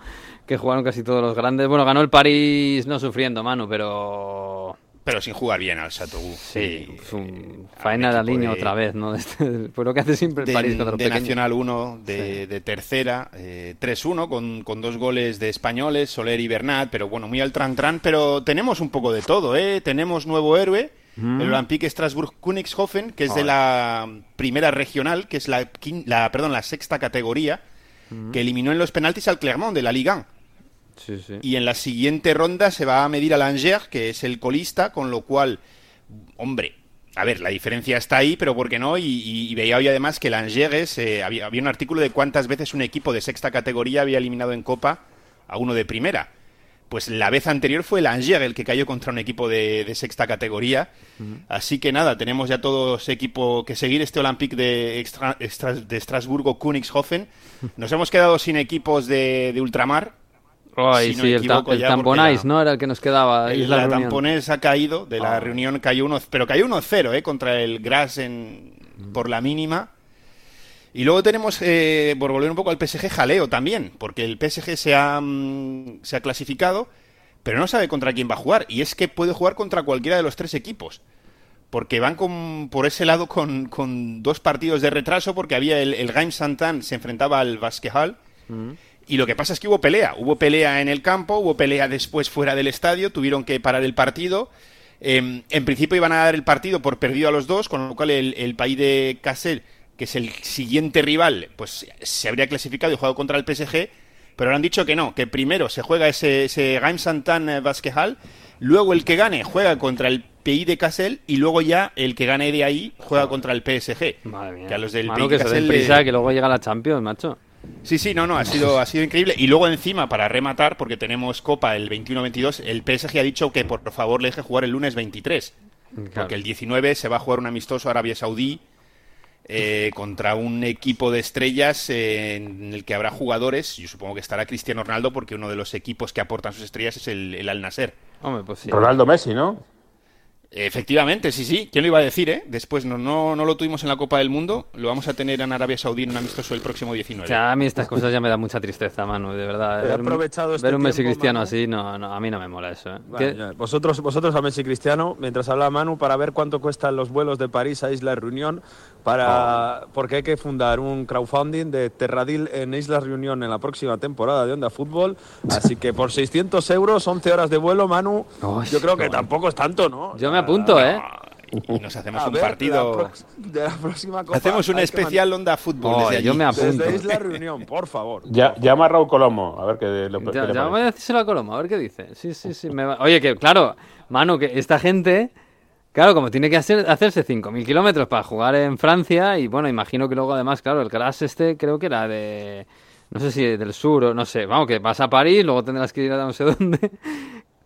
Que jugaron casi todos los grandes. Bueno, ganó el París no sufriendo, Manu, pero. Pero sin jugar bien al Chateauguay. Sí, un faena de línea otra vez, ¿no? Por lo que hace siempre el de, París contra De pequeños. Nacional 1, de, de tercera, eh, 3-1, con, con dos goles de españoles, Soler y Bernat, pero bueno, muy al tran-tran. Pero tenemos un poco de todo, ¿eh? Tenemos nuevo héroe. Mm. El Olympique Strasbourg-Königshofen, que es de la primera regional, que es la, quin- la, perdón, la sexta categoría, Mm. que eliminó en los penaltis al Clermont de la Ligue 1. Sí, sí. Y en la siguiente ronda se va a medir al Angers, que es el colista, con lo cual, hombre, a ver, la diferencia está ahí, pero ¿por qué no? Y, y- y veía hoy además que el Angers, eh, había, había un artículo de cuántas veces un equipo de sexta categoría había eliminado en Copa a uno de primera. Pues la vez anterior fue el Angers el que cayó contra un equipo de, de sexta categoría. Así que nada, tenemos ya todos equipo que seguir este Olympique de, Extra- Extra- de Estrasburgo, Königshofen. Nos hemos quedado sin equipos de, de ultramar. Ay, si no sí, me el, ta- el Tamponais, ¿no? Era el que nos quedaba. el- la. Tamponés ha caído, de la Ah. reunión cayó uno, pero cayó 1-0 eh, contra el Gras en, por la mínima. Y luego tenemos, eh, por volver un poco al PSG, jaleo también, porque el PSG se ha, mm, se ha clasificado, pero no sabe contra quién va a jugar. Y es que puede jugar contra cualquiera de los tres equipos. Porque van con, por ese lado con, con dos partidos de retraso, porque había el, el Reims Santan se enfrentaba al Basquehal. Y lo que pasa es que hubo pelea. Hubo pelea en el campo, hubo pelea después fuera del estadio, tuvieron que parar el partido. Eh, en principio iban a dar el partido por perdido a los dos, con lo cual el, el país de Cassel, que es el siguiente rival, pues se habría clasificado y jugado contra el PSG. Pero ahora han dicho que no, que primero se juega ese, ese Reims Santan eh, Basquehal, luego el que gane juega contra el PI de Cassel y luego ya el que gane de ahí juega contra el PSG. Madre mía. Que a los del Manu, PI de que se den prisa, le- que luego llega la Champions, macho. Sí, sí, no, no, ha sido, ha sido increíble. Y luego encima, para rematar, porque tenemos Copa el 21-22, el PSG ha dicho que por favor le deje jugar el lunes 23. Porque el 19 se va a jugar un amistoso Arabia Saudí eh, contra un equipo de estrellas eh, en el que habrá jugadores. Yo supongo que estará Cristiano Ronaldo porque uno de los equipos que aportan sus estrellas es el, el Al Nasser. Hombre, pues sí. Ronaldo Messi, ¿no? Efectivamente, sí, sí. ¿Quién lo iba a decir, eh? Después no, no, no lo tuvimos en la Copa del Mundo, lo vamos a tener en Arabia Saudí en un amistoso el próximo 19. O sea, a mí estas cosas ya me dan mucha tristeza, Manu, de verdad. He Ver un, aprovechado este ver un Messi tiempo, cristiano Manu. así, no, no, a mí no me mola eso. ¿eh? Vosotros, vosotros a Messi Cristiano, mientras habla Manu, para ver cuánto cuestan los vuelos de París a Isla Reunión, para, porque hay que fundar un crowdfunding de Terradil en Isla Reunión en la próxima temporada de Onda Fútbol. Así que por 600 euros, 11 horas de vuelo, Manu, Uy, yo creo que tampoco es tanto, ¿no? Yo me apunto, ¿eh? Y nos hacemos A un ver, partido. la prox- de la próxima Copa Hacemos un que especial Onda Fútbol. Oh, desde allí. yo me apunto. Desde Isla Reunión, por favor. Ya, llama a Raúl Colomo, a ver qué, lo, Ya, le voy a decírselo a Coloma, a ver qué dice. Sí, sí, sí. me va- Oye, que claro, Manu, que esta gente, claro, como tiene que hacer, hacerse 5.000 kilómetros para jugar en Francia, y bueno, imagino que luego además, claro, el Gras este creo que era de, no sé si del sur o no sé, vamos, que vas a París, luego tendrás que ir a no sé dónde.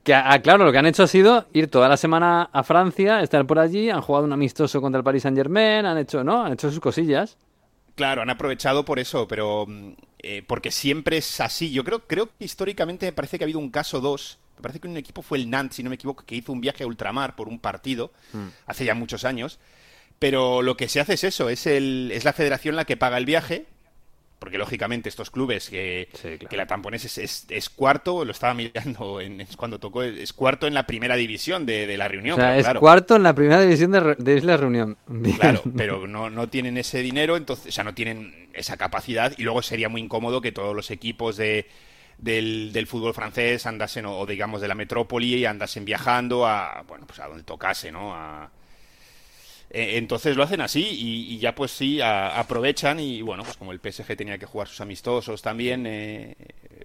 Que, ah, claro, lo que han hecho ha sido ir toda la semana a Francia, estar por allí, han jugado un amistoso contra el Paris Saint Germain, han hecho, ¿no? Han hecho sus cosillas. Claro, han aprovechado por eso, pero eh, porque siempre es así. Yo creo, creo que históricamente me parece que ha habido un caso dos. Me parece que un equipo fue el Nantes, si no me equivoco, que hizo un viaje a ultramar por un partido hace ya muchos años. Pero lo que se hace es eso, es, el, es la federación la que paga el viaje, porque lógicamente estos clubes que, Sí, claro. que la Tamponés es, es- es cuarto, lo estaba mirando en, es cuando tocó, es cuarto en la primera división de, de la reunión. o sea, es claro. cuarto en la primera división de, de Isla Reunión. Claro, pero no, no tienen ese dinero, entonces, o sea, no tienen esa capacidad y luego sería muy incómodo que todos los equipos de, del, del fútbol francés andasen, o, digamos de la metrópoli, andasen viajando a, bueno, pues a donde tocase, ¿no? A, eh, entonces lo hacen así y, y ya pues sí, a- aprovechan y bueno, pues como el PSG tenía que jugar sus amistosos también, eh,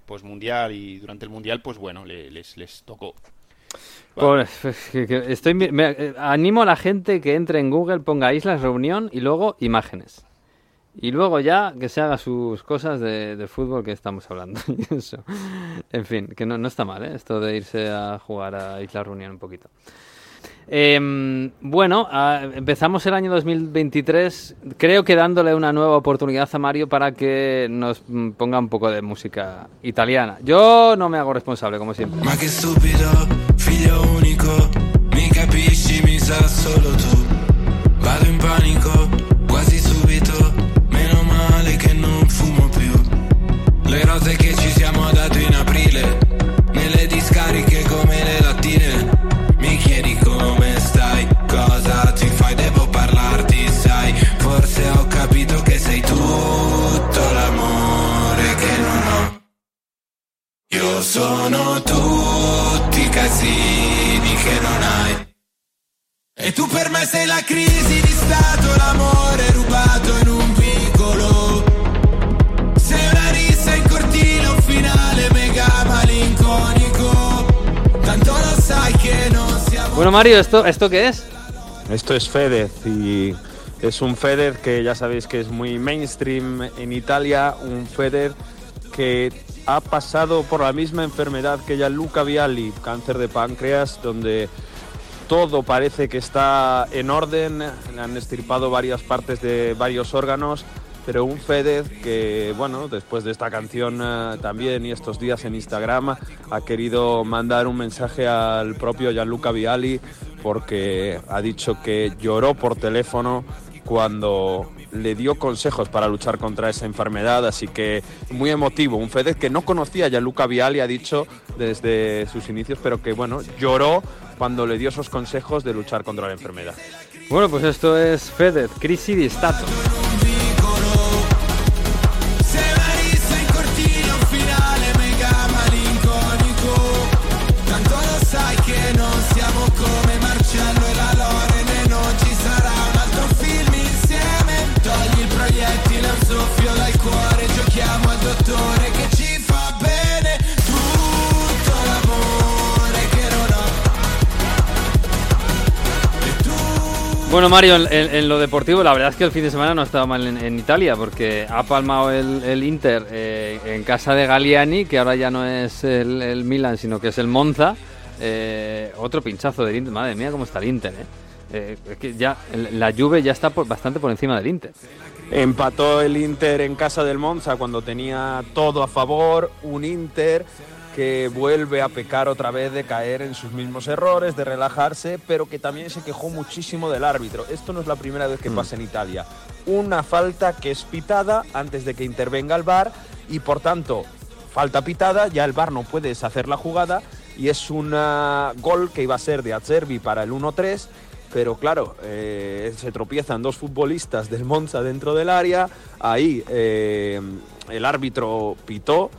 pues mundial y durante el mundial, pues bueno, le- les, les tocó. Estoy, me- animo a la gente que entre en Google, ponga Islas Reunión y luego imágenes. Y luego ya que se haga sus cosas de, de fútbol que estamos hablando. eso. En fin, que no, no está mal, ¿eh? Esto de irse a jugar a Isla Reunión un poquito. Em, bueno, empezamos el año 2023, creo que dándole una nueva oportunidad a Mario para que nos mm, ponga un poco de música italiana. Yo no me hago responsable, como siempre. Ma che stupido, figlio unico, mi capisci, mi sa solo tu. Le rose che ci siamo date in aprile, nelle discariche come le lattine. Mi chiedi come stai, cosa ti fai, devo parlarti, sai. Forse ho capito che sei tutto l'amore che non ho. Io sono tutti i casini che non hai. E tu per me sei la crisi di stato, l'amore rubato in un Bueno, Mario, ¿esto, ¿esto qué es? Esto es Fedez y es un Fedez que ya sabéis que es muy mainstream en Italia, un Fedez que ha pasado por la misma enfermedad que Gianluca Vialli, cáncer de páncreas, donde todo parece que está en orden, le han estirpado varias partes de varios órganos, pero un Fedez que, bueno, después de esta canción eh, también y estos días en Instagram ha querido mandar un mensaje al propio Gianluca Vialli porque ha dicho que lloró por teléfono cuando le dio consejos para luchar contra esa enfermedad, así que muy emotivo. Un Fedez que no conocía a Gianluca Vialli, ha dicho desde sus inicios, pero que bueno, lloró cuando le dio esos consejos de luchar contra la enfermedad. Bueno, pues esto es Fedez, Crisi di Stato. Bueno, Mario, en, lo deportivo, la verdad es que el fin de semana no ha estado mal en, Italia, porque ha palmado el, Inter eh, en casa de Galliani, que ahora ya no es el, Milan, sino que es el Monza. Eh, otro pinchazo del Inter, madre mía, cómo está el Inter, ¿eh? Eh, es que ya la Juve ya está por- bastante por encima del Inter. Empató el Inter en casa del Monza cuando tenía todo a favor, un Inter que vuelve a pecar otra vez de caer en sus mismos errores, de relajarse, pero que también se quejó muchísimo del árbitro. Esto no es la primera vez que pasa en Italia. Una falta que es pitada antes de que intervenga el VAR y por tanto, falta pitada, ya el VAR no puede deshacer la jugada y es un ah, gol que iba a ser de Acerbi para el 1-3 pero claro, eh, se tropiezan dos futbolistas del Monza dentro del área, ahí eh, el árbitro pitó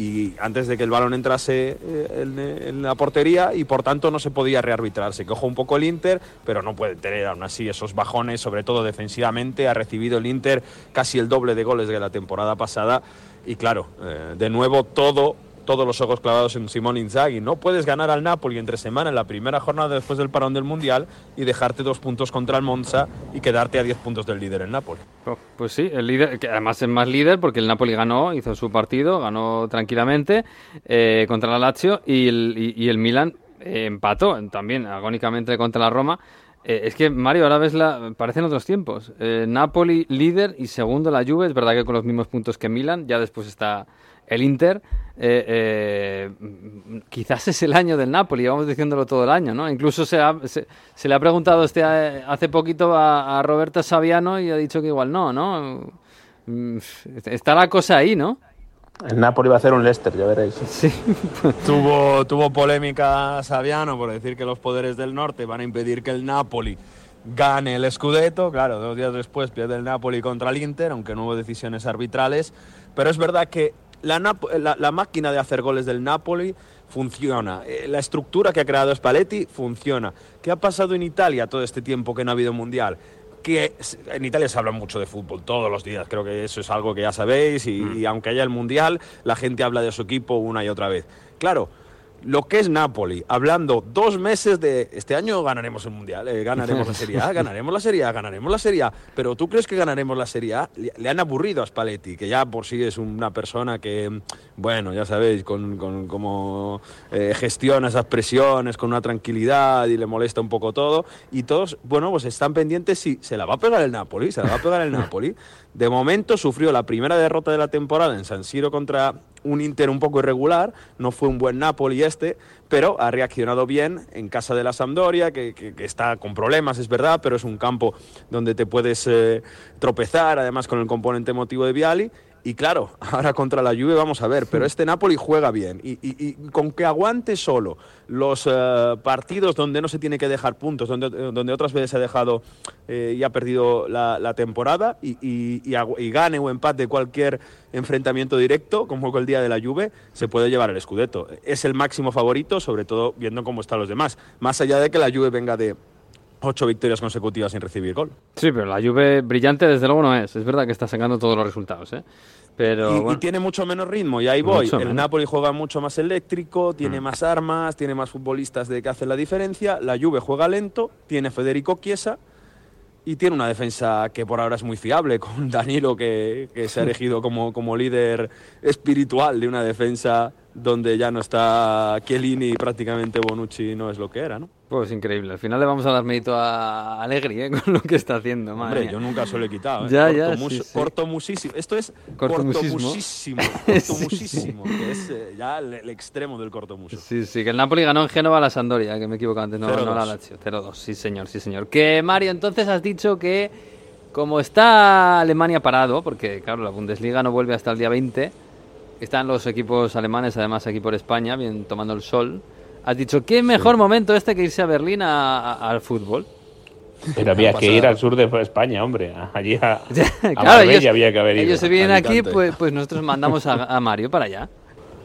y antes de que el balón entrase eh, en, la portería y por tanto no se podía rearbitrar. Se quejó un poco el Inter, pero no puede tener aún así esos bajones, sobre todo defensivamente. Ha recibido el Inter casi el doble de goles de la temporada pasada y claro, eh, de nuevo todo todos los ojos clavados en Simón Inzaghi. No puedes ganar al Napoli entre semana en la primera jornada después del parón del Mundial y dejarte dos puntos contra el Monza y quedarte a 10 puntos del líder el Napoli. Oh, Pues sí, el líder, que además es más líder porque el Napoli ganó, hizo su partido, ganó tranquilamente eh, contra la Lazio y el, Milan eh, empató también agónicamente contra la Roma. Eh, es que Mario, ahora ves la, parecen otros tiempos. Napoli líder y segundo la Juve, es verdad que con los mismos puntos que Milan, ya después está el Inter. Eh, eh, quizás es el año del Napoli, vamos diciéndolo todo el año, ¿no? Incluso se, ha- se, se le ha preguntado este eh, hace poquito a, a Roberto Saviano y ha dicho que igual no, ¿no? Mm, Está la cosa ahí, ¿no? El Napoli va a hacer un Leicester, ya veréis. Sí. Tuvo, tuvo polémica Saviano por decir que los poderes del norte van a impedir que el Napoli gane el Scudetto. Claro, dos días después pierde el Napoli contra el Inter, aunque no hubo decisiones arbitrales. Pero es verdad que la, Nap- la- la máquina de hacer goles del Napoli funciona. Eh, La estructura que ha creado Spalletti funciona. ¿Qué ha pasado en Italia todo este tiempo que no ha habido mundial? que en Italia se habla mucho de fútbol todos los días, creo que eso es algo que ya sabéis y, y aunque haya el Mundial, la gente habla de su equipo una y otra vez. Claro, lo que es Napoli, hablando dos meses de este año ganaremos el Mundial, eh, ganaremos la Serie A, ganaremos la Serie A, ganaremos la Serie A, pero ¿tú crees que ganaremos la Serie A? Le, le han aburrido a Spalletti, que ya por sí es una persona que, bueno, ya sabéis, con, con cómo eh, gestiona esas presiones, con una tranquilidad y le molesta un poco todo, y todos, bueno, pues están pendientes si se la va a pegar el Napoli, se la va a pegar el Napoli. De momento sufrió la primera derrota de la temporada en San Siro contra un Inter un poco irregular, no fue un buen Napoli este, pero ha reaccionado bien en casa de la Sampdoria, que, que- está con problemas, es verdad, pero es un campo donde te puedes eh, tropezar, además con el componente emotivo de Viali. Y claro, ahora contra la Juve vamos a ver, pero este Napoli juega bien y, con que aguante solo los eh, partidos donde no se tiene que dejar puntos, donde, donde otras veces se ha dejado eh, y ha perdido la, temporada y, gane o empate cualquier enfrentamiento directo, como el día de la Juve, se puede llevar el Scudetto. Es el máximo favorito, sobre todo viendo cómo están los demás, más allá de que la Juve venga de ocho victorias consecutivas sin recibir gol. Sí, pero la Juve brillante desde luego no es. Es verdad que está sacando todos los resultados, ¿eh? Pero y, y bueno. tiene mucho menos ritmo, y ahí voy. Mucho el menos. Napoli juega mucho más eléctrico, tiene Mm. más armas, tiene más futbolistas de que hacen la diferencia. La Juve juega lento, tiene Federico Chiesa y tiene una defensa que por ahora es muy fiable, con Danilo que, que se ha elegido como, como líder espiritual de una defensa donde ya no está Chiellini y prácticamente Bonucci no es lo que era, ¿no? Pues increíble. Al final le vamos a dar mérito a Allegri ¿eh? con lo que está haciendo. Madre Hombre, mía. yo nunca se lo he quitado. ¿eh? Ya, ya, sí, sí. cortomusísimo. Esto es Cortomusismo. cortomusísimo. Sí, Cortomusísimo, que es eh, ya el, el extremo del cortomuso. Sí, sí, que el Napoli ganó en Génova a la Sandoria, que me equivoco antes, no, 0-2. no la Lazio. 0-2, sí señor, sí señor. Que Mario, entonces has dicho que como está Alemania parado, porque claro, la Bundesliga no vuelve hasta el día 20, están los equipos alemanes además aquí por España, bien tomando el sol, has dicho, ¿qué mejor momento este que irse a Berlín a- a- al fútbol? Pero había que ir al sur de España, hombre. Allí a, a Claro, ellos, había que haber ido. ellos se vienen aquí, pues, pues nosotros mandamos a, a Mario para allá.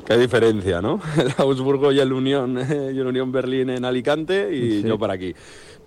Qué diferencia, ¿no? El Augsburgo y el Unión, y el Unión Berlín en Alicante y Sí. yo por aquí.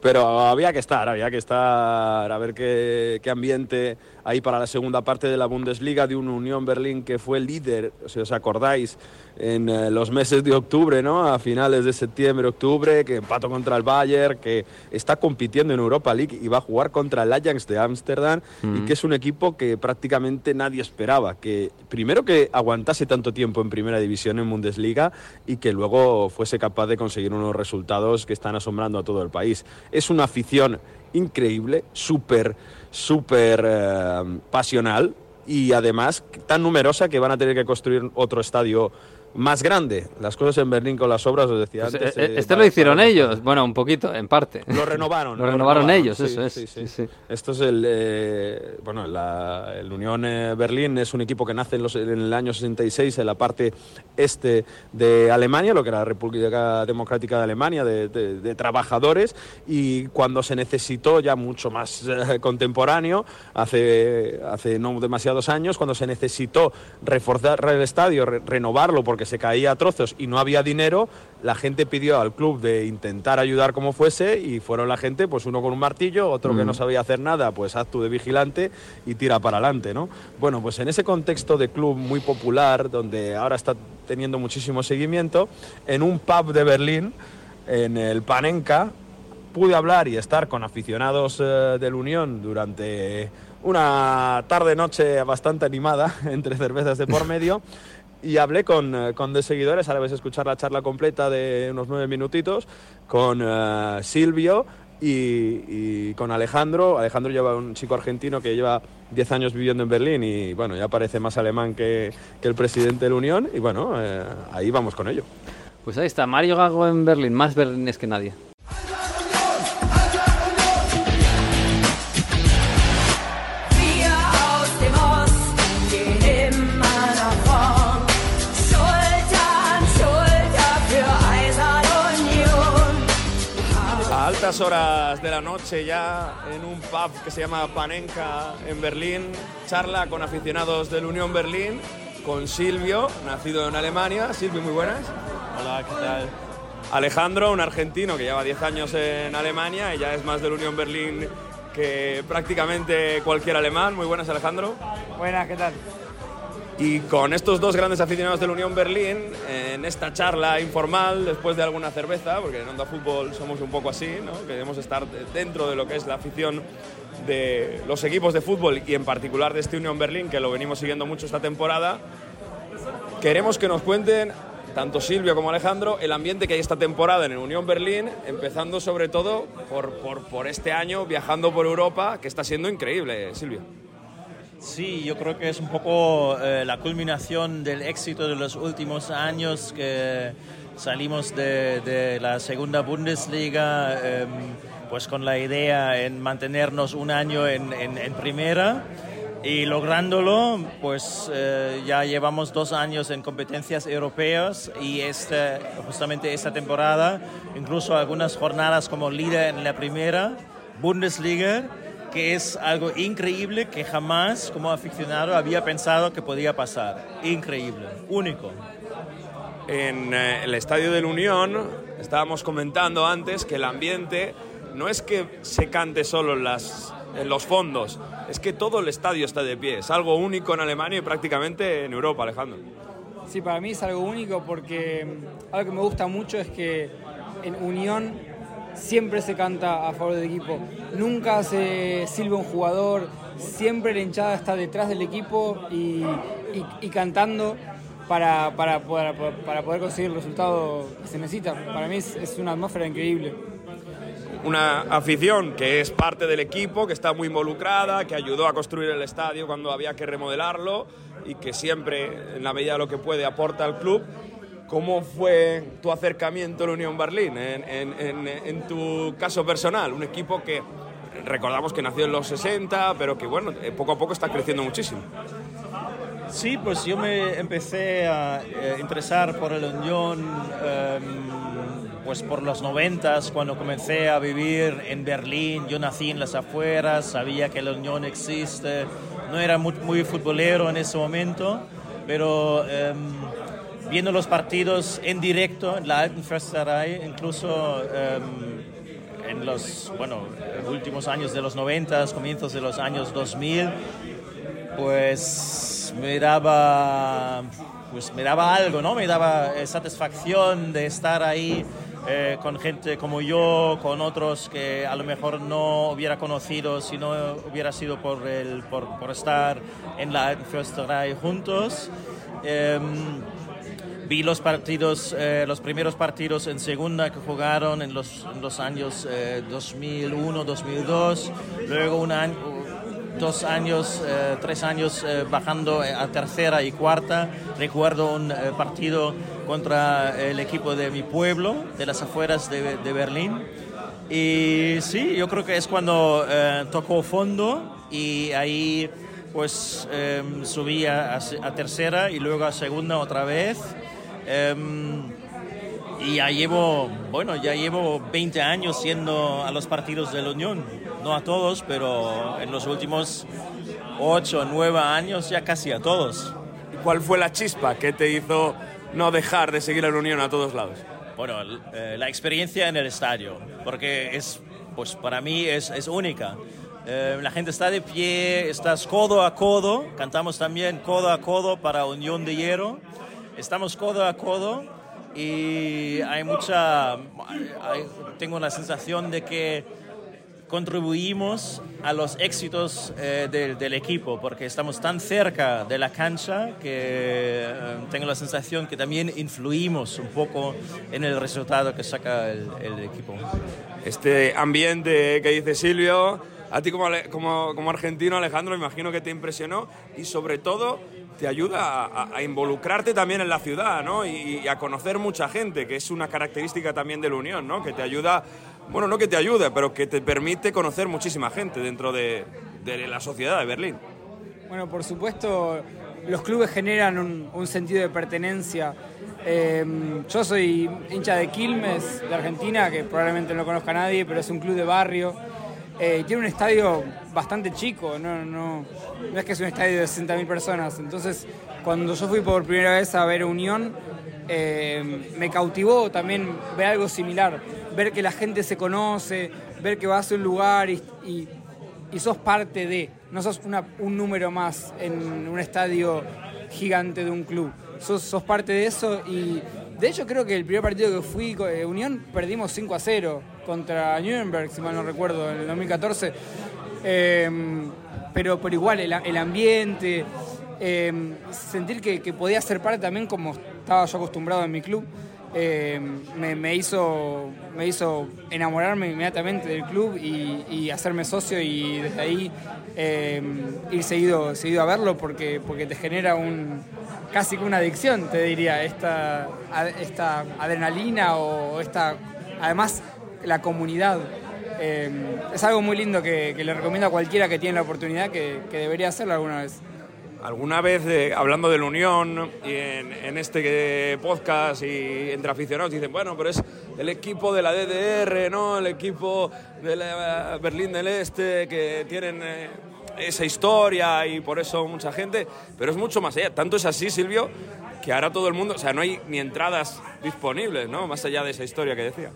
Pero había que estar, había que estar a ver qué, qué ambiente hay para la segunda parte de la Bundesliga de un Unión Berlín que fue líder, si os acordáis, en eh, los meses de octubre, ¿no? A finales de septiembre, octubre, que empató contra el Bayern, que está compitiendo en Europa League y va a jugar contra el Ajax de Ámsterdam y que es un equipo que prácticamente nadie esperaba, que primero que aguantase tanto tiempo en primera división en Bundesliga y que luego fuese capaz de conseguir unos resultados que están asombrando a todo el país. Es una afición increíble, súper, súper eh, pasional y además tan numerosa que van a tener que construir otro estadio más grande. Las cosas en Berlín con las obras, os decía Pues, antes. eh, eh, este va- lo hicieron ellos, bueno, un poquito, en parte. Lo renovaron. Lo renovaron ellos, sí, eso es. sí, sí. Esto es el. eh, bueno, la, el Unión eh, Berlín es un equipo que nace en, los- en el año 66 en la parte este de Alemania, lo que era la República Democrática de Alemania, de, de- de trabajadores, y cuando se necesitó, ya mucho más eh, contemporáneo, hace, hace no demasiados años, cuando se necesitó reforzar el estadio, re- renovarlo porque se caía a trozos y no había dinero, la gente pidió al club de intentar ayudar como fuese y fueron la gente, pues uno con un martillo, otro que no sabía hacer nada, pues haz tú de vigilante y tira para adelante, ¿no? Bueno, pues en ese contexto de club muy popular, donde ahora está teniendo muchísimo seguimiento, en un pub de Berlín, en el Panenka, pude hablar y estar con aficionados eh, del Unión durante una tarde-noche bastante animada, entre cervezas de por medio, y hablé con, eh, con dos seguidores, ahora vais a escuchar la charla completa de unos nueve minutitos, con eh, Silvio y, y con Alejandro. Alejandro lleva un chico argentino que lleva 10 años viviendo en Berlín y bueno, ya parece más alemán que, que el presidente de la Unión, y bueno, eh, ahí vamos con ello. Pues ahí está, Mario Gago en Berlín, más berlinés que nadie. Altas horas de la noche ya en un pub que se llama Panenka en Berlín, charla con aficionados del Unión Berlín, con Silvio, nacido en Alemania. Silvio, muy buenas. Hola, ¿qué tal? Alejandro, un argentino que lleva 10 años en Alemania y ya es más del Unión Berlín que prácticamente cualquier alemán. Muy buenas, Alejandro. Buenas, ¿qué tal? Y con estos dos grandes aficionados de la Unión Berlín, en esta charla informal, después de alguna cerveza, porque en Onda Fútbol somos un poco así, ¿no? queremos estar dentro de lo que es la afición de los equipos de fútbol y en particular de este Unión Berlín, que lo venimos siguiendo mucho esta temporada, queremos que nos cuenten, tanto Silvio como Alejandro, el ambiente que hay esta temporada en el Unión Berlín, empezando sobre todo por, por, por este año viajando por Europa, que está siendo increíble, Silvio. Sí, yo creo que es un poco eh, la culminación del éxito de los últimos años que salimos de, de la segunda Bundesliga, eh, pues con la idea en mantenernos un año en, en, en primera y lográndolo, pues eh, ya llevamos dos años en competencias europeas y este, justamente esta temporada, incluso algunas jornadas como líder en la primera Bundesliga que es algo increíble que jamás como aficionado había pensado que podía pasar. Increíble, único. En eh, el Estadio de la Unión estábamos comentando antes que el ambiente no es que se cante solo en, las, en los fondos, es que todo el estadio está de pie. Es algo único en Alemania y prácticamente en Europa, Alejandro. Sí, para mí es algo único porque mm, algo que me gusta mucho es que en Unión siempre se canta a favor del equipo. Nunca se silba un jugador, siempre la hinchada está detrás del equipo y, y- cantando para, para, poder, para poder conseguir el resultado que se necesita. Para mí es, es una atmósfera increíble. Una afición que es parte del equipo, que está muy involucrada, que ayudó a construir el estadio cuando había que remodelarlo y que siempre, en la medida de lo que puede, aporta al club. ¿Cómo fue tu acercamiento a la Unión Berlín en, en- en- en tu caso personal? Un equipo que recordamos que nació en los 60, pero que bueno, eh, poco a poco está creciendo muchísimo. Sí, pues yo me empecé a eh, interesar por el Unión em, pues por los noventas, cuando comencé a vivir en Berlín. Yo nací en las afueras, sabía que la Unión existe. No era muy, muy futbolero en ese momento, pero em, viendo los partidos en directo en la Alten Försterei, incluso em, en los bueno, últimos años de los 90, comienzos de los años 2000, pues me daba, pues me daba algo, ¿no? Me daba eh, satisfacción de estar ahí eh, con gente como yo, con otros que a lo mejor no hubiera conocido si no hubiera sido por, el, por, por estar en la Försterei juntos. Em, vi los partidos, eh, los primeros partidos en segunda que jugaron en los, años eh, 2001, 2002, luego un año, dos años, eh, tres años eh, bajando a tercera y cuarta. Recuerdo un eh, partido contra el equipo de mi pueblo, de las afueras de, de Berlín. Y sí, yo creo que es cuando eh, tocó fondo y ahí pues eh, subí a, a tercera y luego a segunda otra vez. Em, y ya llevo, bueno, ya llevo 20 años yendo a los partidos de la Unión. No a todos, pero en los últimos 8 o 9 años ya casi a todos. ¿Cuál fue la chispa que te hizo no dejar de seguir a la Unión a todos lados? Bueno, eh, la experiencia en el estadio, porque es, pues para mí es, es única. Eh, la gente está de pie, estás codo a codo, cantamos también codo a codo para Unión de Hierro. Estamos codo a codo y hay mucha, tengo la sensación de que contribuimos a los éxitos eh, del, equipo porque estamos tan cerca de la cancha que eh, tengo la sensación que también influimos un poco en el resultado que saca el, equipo. Este ambiente que dice Silvio, a ti como, como, como argentino, Alejandro, imagino que te impresionó y sobre todo te ayuda a, involucrarte también en la ciudad ¿no? y, a conocer mucha gente, que es una característica también de la Unión, ¿no? que te ayuda, bueno, no que te ayude, pero que te permite conocer muchísima gente dentro de, de la sociedad de Berlín. Bueno, por supuesto, los clubes generan un, un sentido de pertenencia. Eh, yo soy hincha de Quilmes, de Argentina, que probablemente no lo conozca nadie, pero es un club de barrio. Eh, tiene un estadio bastante chico, no, no, no es que es un estadio de 60.000 personas. Entonces, cuando yo fui por primera vez a ver Unión, eh, me cautivó también ver algo similar, ver que la gente se conoce, ver que vas a un lugar y, y- sos parte de, no sos una- un número más en un estadio gigante de un club. Sos, sos parte de eso y de hecho creo que el primer partido que fui eh, Unión perdimos 5 a 0 contra Nuremberg, si mal no recuerdo, en el 2014. Eh, pero, pero igual, el, ambiente, eh, sentir que, que podía ser parte también como estaba yo acostumbrado en mi club, eh, me, hizo, me hizo enamorarme inmediatamente del club y, hacerme socio y desde ahí eh, ir seguido, seguido a verlo porque, porque te genera un casi que una adicción, te diría, esta, esta adrenalina o esta, además la comunidad. Eh, es algo muy lindo que, le recomiendo a cualquiera que tiene la oportunidad que debería hacerlo alguna vez. Alguna vez, eh, hablando de la Unión y en, este eh, podcast y entre aficionados, dicen, bueno, pero es el equipo de la DDR, ¿no? El equipo de la Berlín del Este, que tienen eh, esa historia y por eso mucha gente, pero es mucho más allá. Tanto es así, Silvio, que ahora todo el mundo, o sea, no hay ni entradas disponibles, ¿no? Más allá de esa historia que decía.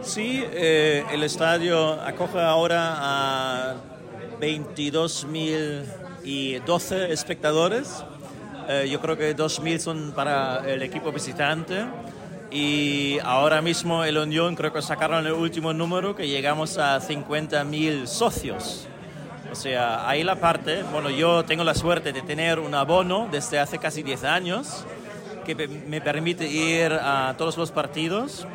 Sí, eh, el estadio acoge ahora a 22.012 espectadores. Eh, yo creo que 2.000 son para el equipo visitante. Y ahora mismo el Unión creo que sacaron el último número que llegamos a 50.000 socios. O sea, ahí la parte, bueno, yo tengo la suerte de tener un abono desde hace casi 10 años que me permite ir a todos los partidos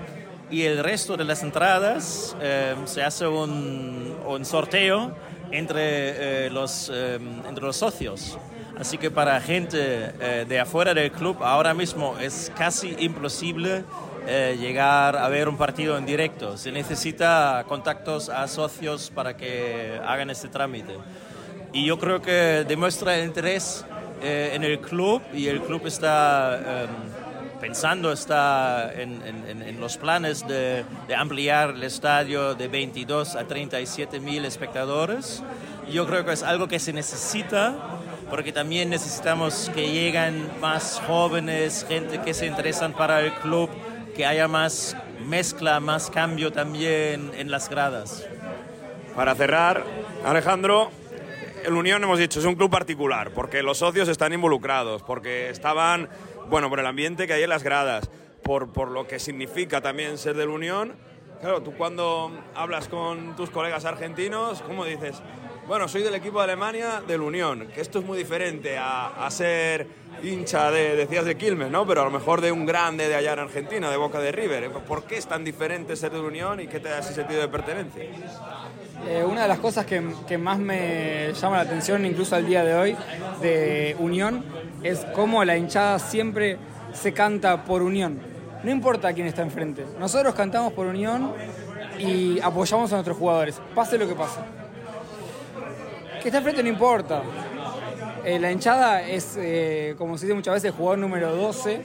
y el resto de las entradas eh, se hace un, un sorteo entre, eh, los, eh, entre los socios. Así que para gente eh, de afuera del club ahora mismo es casi imposible eh, llegar a ver un partido en directo. Se necesita contactos a socios para que hagan este trámite. Y yo creo que demuestra interés eh, en el club y el club está eh, pensando, está en, en- en- los planes de, de ampliar el estadio de 22 a 37 mil espectadores. Yo creo que es algo que se necesita porque también necesitamos que lleguen más jóvenes, gente que se interesan para el club, que haya más mezcla, más cambio también en las gradas. Para cerrar, Alejandro, el Unión hemos dicho es un club particular, porque los socios están involucrados, porque estaban, bueno, por el ambiente que hay en las gradas, por, por lo que significa también ser del Unión. Claro, tú cuando hablas con tus colegas argentinos, ¿cómo dices? Bueno, soy del equipo de Alemania del Unión, que esto es muy diferente a, a ser hincha de, decías de Quilmes, ¿no? Pero a lo mejor de un grande de allá en Argentina, de Boca de River. ¿Por qué es tan diferente ser del Unión y qué te da ese sentido de pertenencia? Eh, una de las cosas que, que más me llama la atención, incluso al día de hoy, de Unión, es cómo la hinchada siempre se canta por Unión. No importa quién está enfrente. Nosotros cantamos por Unión y apoyamos a nuestros jugadores, pase lo que pase. Que está enfrente no importa. Eh, la hinchada es, eh, como se dice muchas veces, el jugador número 12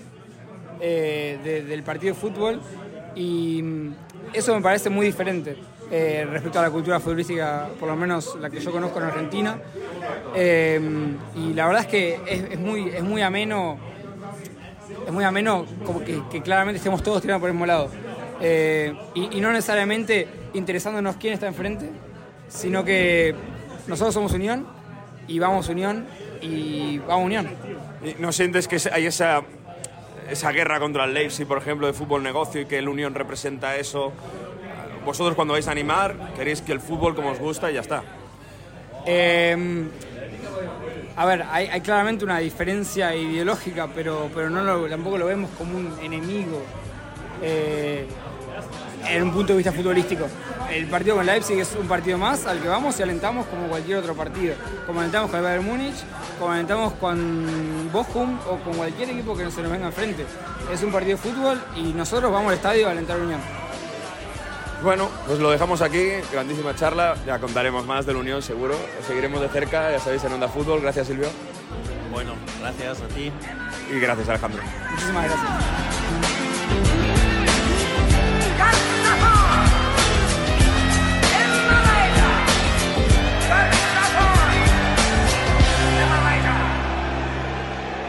eh, de- del partido de fútbol y mm, eso me parece muy diferente eh, respecto a la cultura futbolística, por lo menos la que yo conozco en Argentina. Eh, y la verdad es que es, muy, es muy ameno, es muy ameno como que, claramente estemos todos tirando por el mismo lado. Eh, y, no necesariamente interesándonos quién está enfrente, sino que nosotros somos Unión y vamos Unión y vamos Unión. ¿Y ¿No sientes que hay esa, esa guerra contra el Leipzig, por ejemplo, de fútbol negocio y que el Unión representa eso? Vosotros cuando vais a animar, queréis que el fútbol como os gusta y ya está. Eh, a ver, hay, claramente una diferencia ideológica, pero, pero no tampoco lo vemos como un enemigo eh, en un punto de vista futbolístico. El partido con Leipzig es un partido más al que vamos y alentamos como cualquier otro partido. Como alentamos con el Bayern Múnich, como alentamos con Bochum o con cualquier equipo que no se nos venga enfrente. Es un partido de fútbol y nosotros vamos al estadio a alentar a Unión. Bueno, pues lo dejamos aquí, grandísima charla, ya contaremos más del Unión seguro, Os seguiremos de cerca, ya sabéis, en Onda Fútbol. Gracias Silvio Bueno, gracias a ti. y gracias Alejandro. Muchísimas gracias.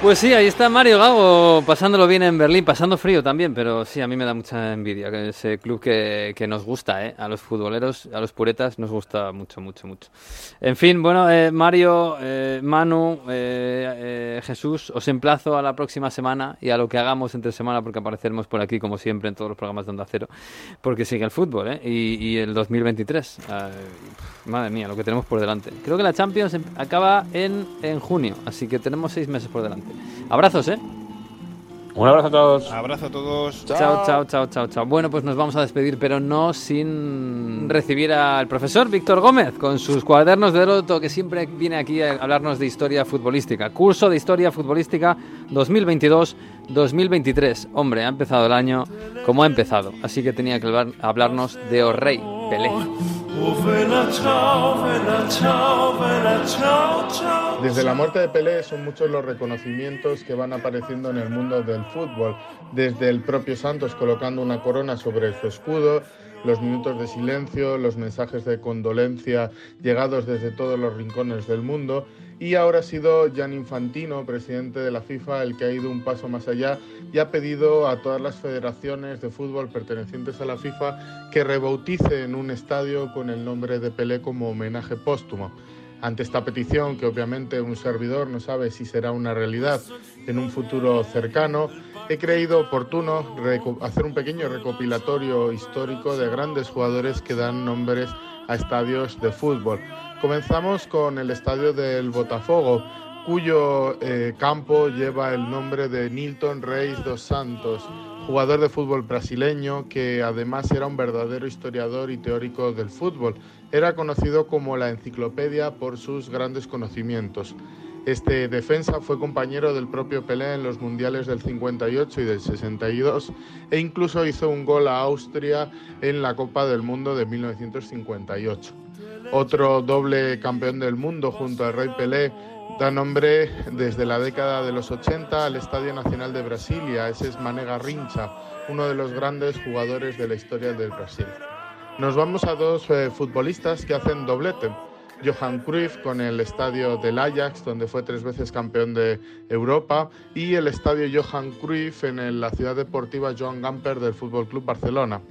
Pues sí, ahí está Mario Gago pasándolo bien en Berlín, pasando frío también, pero sí, a mí me da mucha envidia que ese club que, que nos gusta, ¿eh? a los futboleros, a los puretas nos gusta mucho, mucho, mucho. En fin, bueno, eh, Mario, eh, Manu, eh, eh, Jesús, os emplazo a la próxima semana y a lo que hagamos entre semana, porque apareceremos por aquí como siempre en todos los programas de Onda Cero, porque sigue el fútbol ¿eh? y, y el 2023. eh, madre mía, lo que tenemos por delante. Creo que la Champions em- acaba en, en junio, así que tenemos seis meses por delante. Abrazos, ¿eh? Un abrazo a todos. Abrazo a todos. Chao, chao, chao, chao, chao. Bueno, pues nos vamos a despedir, pero no sin recibir al profesor Víctor Gómez con sus cuadernos de Heródoto, que siempre viene aquí a hablarnos de historia futbolística. Curso de historia futbolística 2022-2023. Hombre, ha empezado el año como ha empezado, así que tenía que hablar- hablarnos de O'Reilly, Desde la muerte de Pelé son muchos los reconocimientos que van apareciendo en el mundo del fútbol, desde el propio Santos colocando una corona sobre su escudo, los minutos de silencio, los mensajes de condolencia llegados desde todos los rincones del mundo y ahora ha sido Gian Infantino, presidente de la FIFA, el que ha ido un paso más allá y ha pedido a todas las federaciones de fútbol pertenecientes a la FIFA que rebauticen un estadio con el nombre de Pelé como homenaje póstumo. Ante esta petición, que obviamente un servidor no sabe si será una realidad en un futuro cercano, he creído oportuno hacer un pequeño recopilatorio histórico de grandes jugadores que dan nombres a estadios de fútbol. Comenzamos con el estadio del Botafogo, cuyo eh, campo lleva el nombre de Nilton Reis dos Santos, jugador de fútbol brasileño que además era un verdadero historiador y teórico del fútbol. Era conocido como la enciclopedia por sus grandes conocimientos. Este defensa fue compañero del propio Pelé en los mundiales del 58 y del 62 e incluso hizo un gol a Austria en la Copa del Mundo de 1958. Otro doble campeón del mundo junto al Rey Pelé da nombre desde la década de los 80 al Estadio Nacional de Brasilia. Ese es Mané Garrincha, uno de los grandes jugadores de la historia del Brasil. Nos vamos a dos eh, futbolistas que hacen doblete. Johan Cruyff con el estadio del Ajax, donde fue tres veces campeón de Europa, y el estadio Johan Cruyff en la ciudad deportiva Joan Gamper del Fútbol Club Barcelona.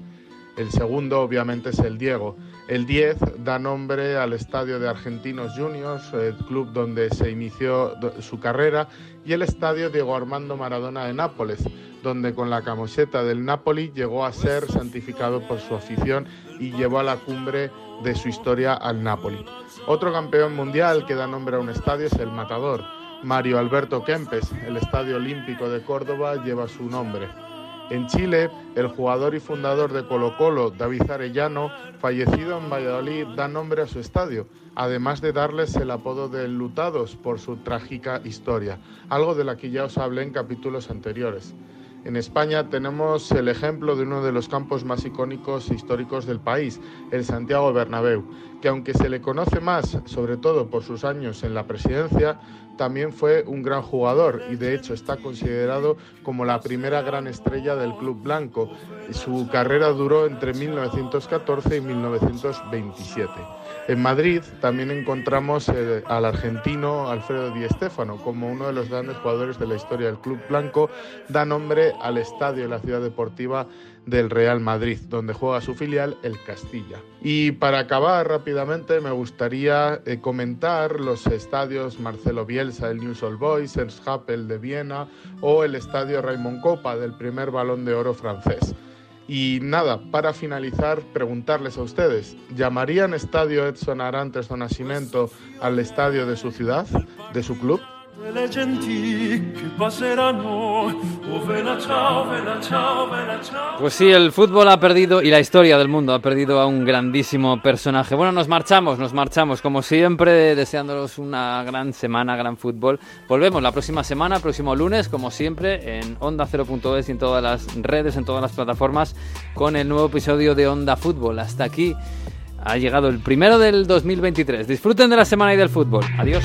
El segundo, obviamente, es el Diego. El 10 da nombre al estadio de Argentinos Juniors, el club donde se inició su carrera, y el estadio Diego Armando Maradona de Nápoles, donde con la camiseta del Napoli llegó a ser santificado por su afición y llevó a la cumbre de su historia al Napoli. Otro campeón mundial que da nombre a un estadio es el Matador. Mario Alberto Kempes, el Estadio Olímpico de Córdoba, lleva su nombre. En Chile, el jugador y fundador de Colo Colo, David Arellano, fallecido en Valladolid, da nombre a su estadio, además de darles el apodo de Lutados por su trágica historia, algo de la que ya os hablé en capítulos anteriores. En España tenemos el ejemplo de uno de los campos más icónicos e históricos del país, el Santiago Bernabéu, que aunque se le conoce más, sobre todo por sus años en la presidencia, también fue un gran jugador y de hecho está considerado como la primera gran estrella del club blanco. Su carrera duró entre 1914 y 1927. En Madrid también encontramos eh, al argentino Alfredo Di Stéfano como uno de los grandes jugadores de la historia del club blanco. Da nombre al estadio de la ciudad deportiva del Real Madrid, donde juega su filial, el Castilla. Y para acabar rápidamente, me gustaría eh, comentar los estadios Marcelo Bielsa, el News Old Boys, el Happel de Viena o el estadio Raymond Copa del primer balón de oro francés. Y nada, para finalizar, preguntarles a ustedes, ¿llamarían estadio Edson Arantes do Nascimento al estadio de su ciudad, de su club? Oh. Pues sí, el fútbol ha perdido y la historia del mundo ha perdido a un grandísimo personaje. Bueno, nos marchamos, nos marchamos, como siempre, deseándolos una gran semana, gran fútbol. Volvemos la próxima semana, próximo lunes, como siempre, en Onda 0.es y en todas las redes, en todas las plataformas, con el nuevo episodio de Onda Fútbol. Hasta aquí ha llegado el primero del 2023. Disfruten de la semana y del fútbol. Adiós.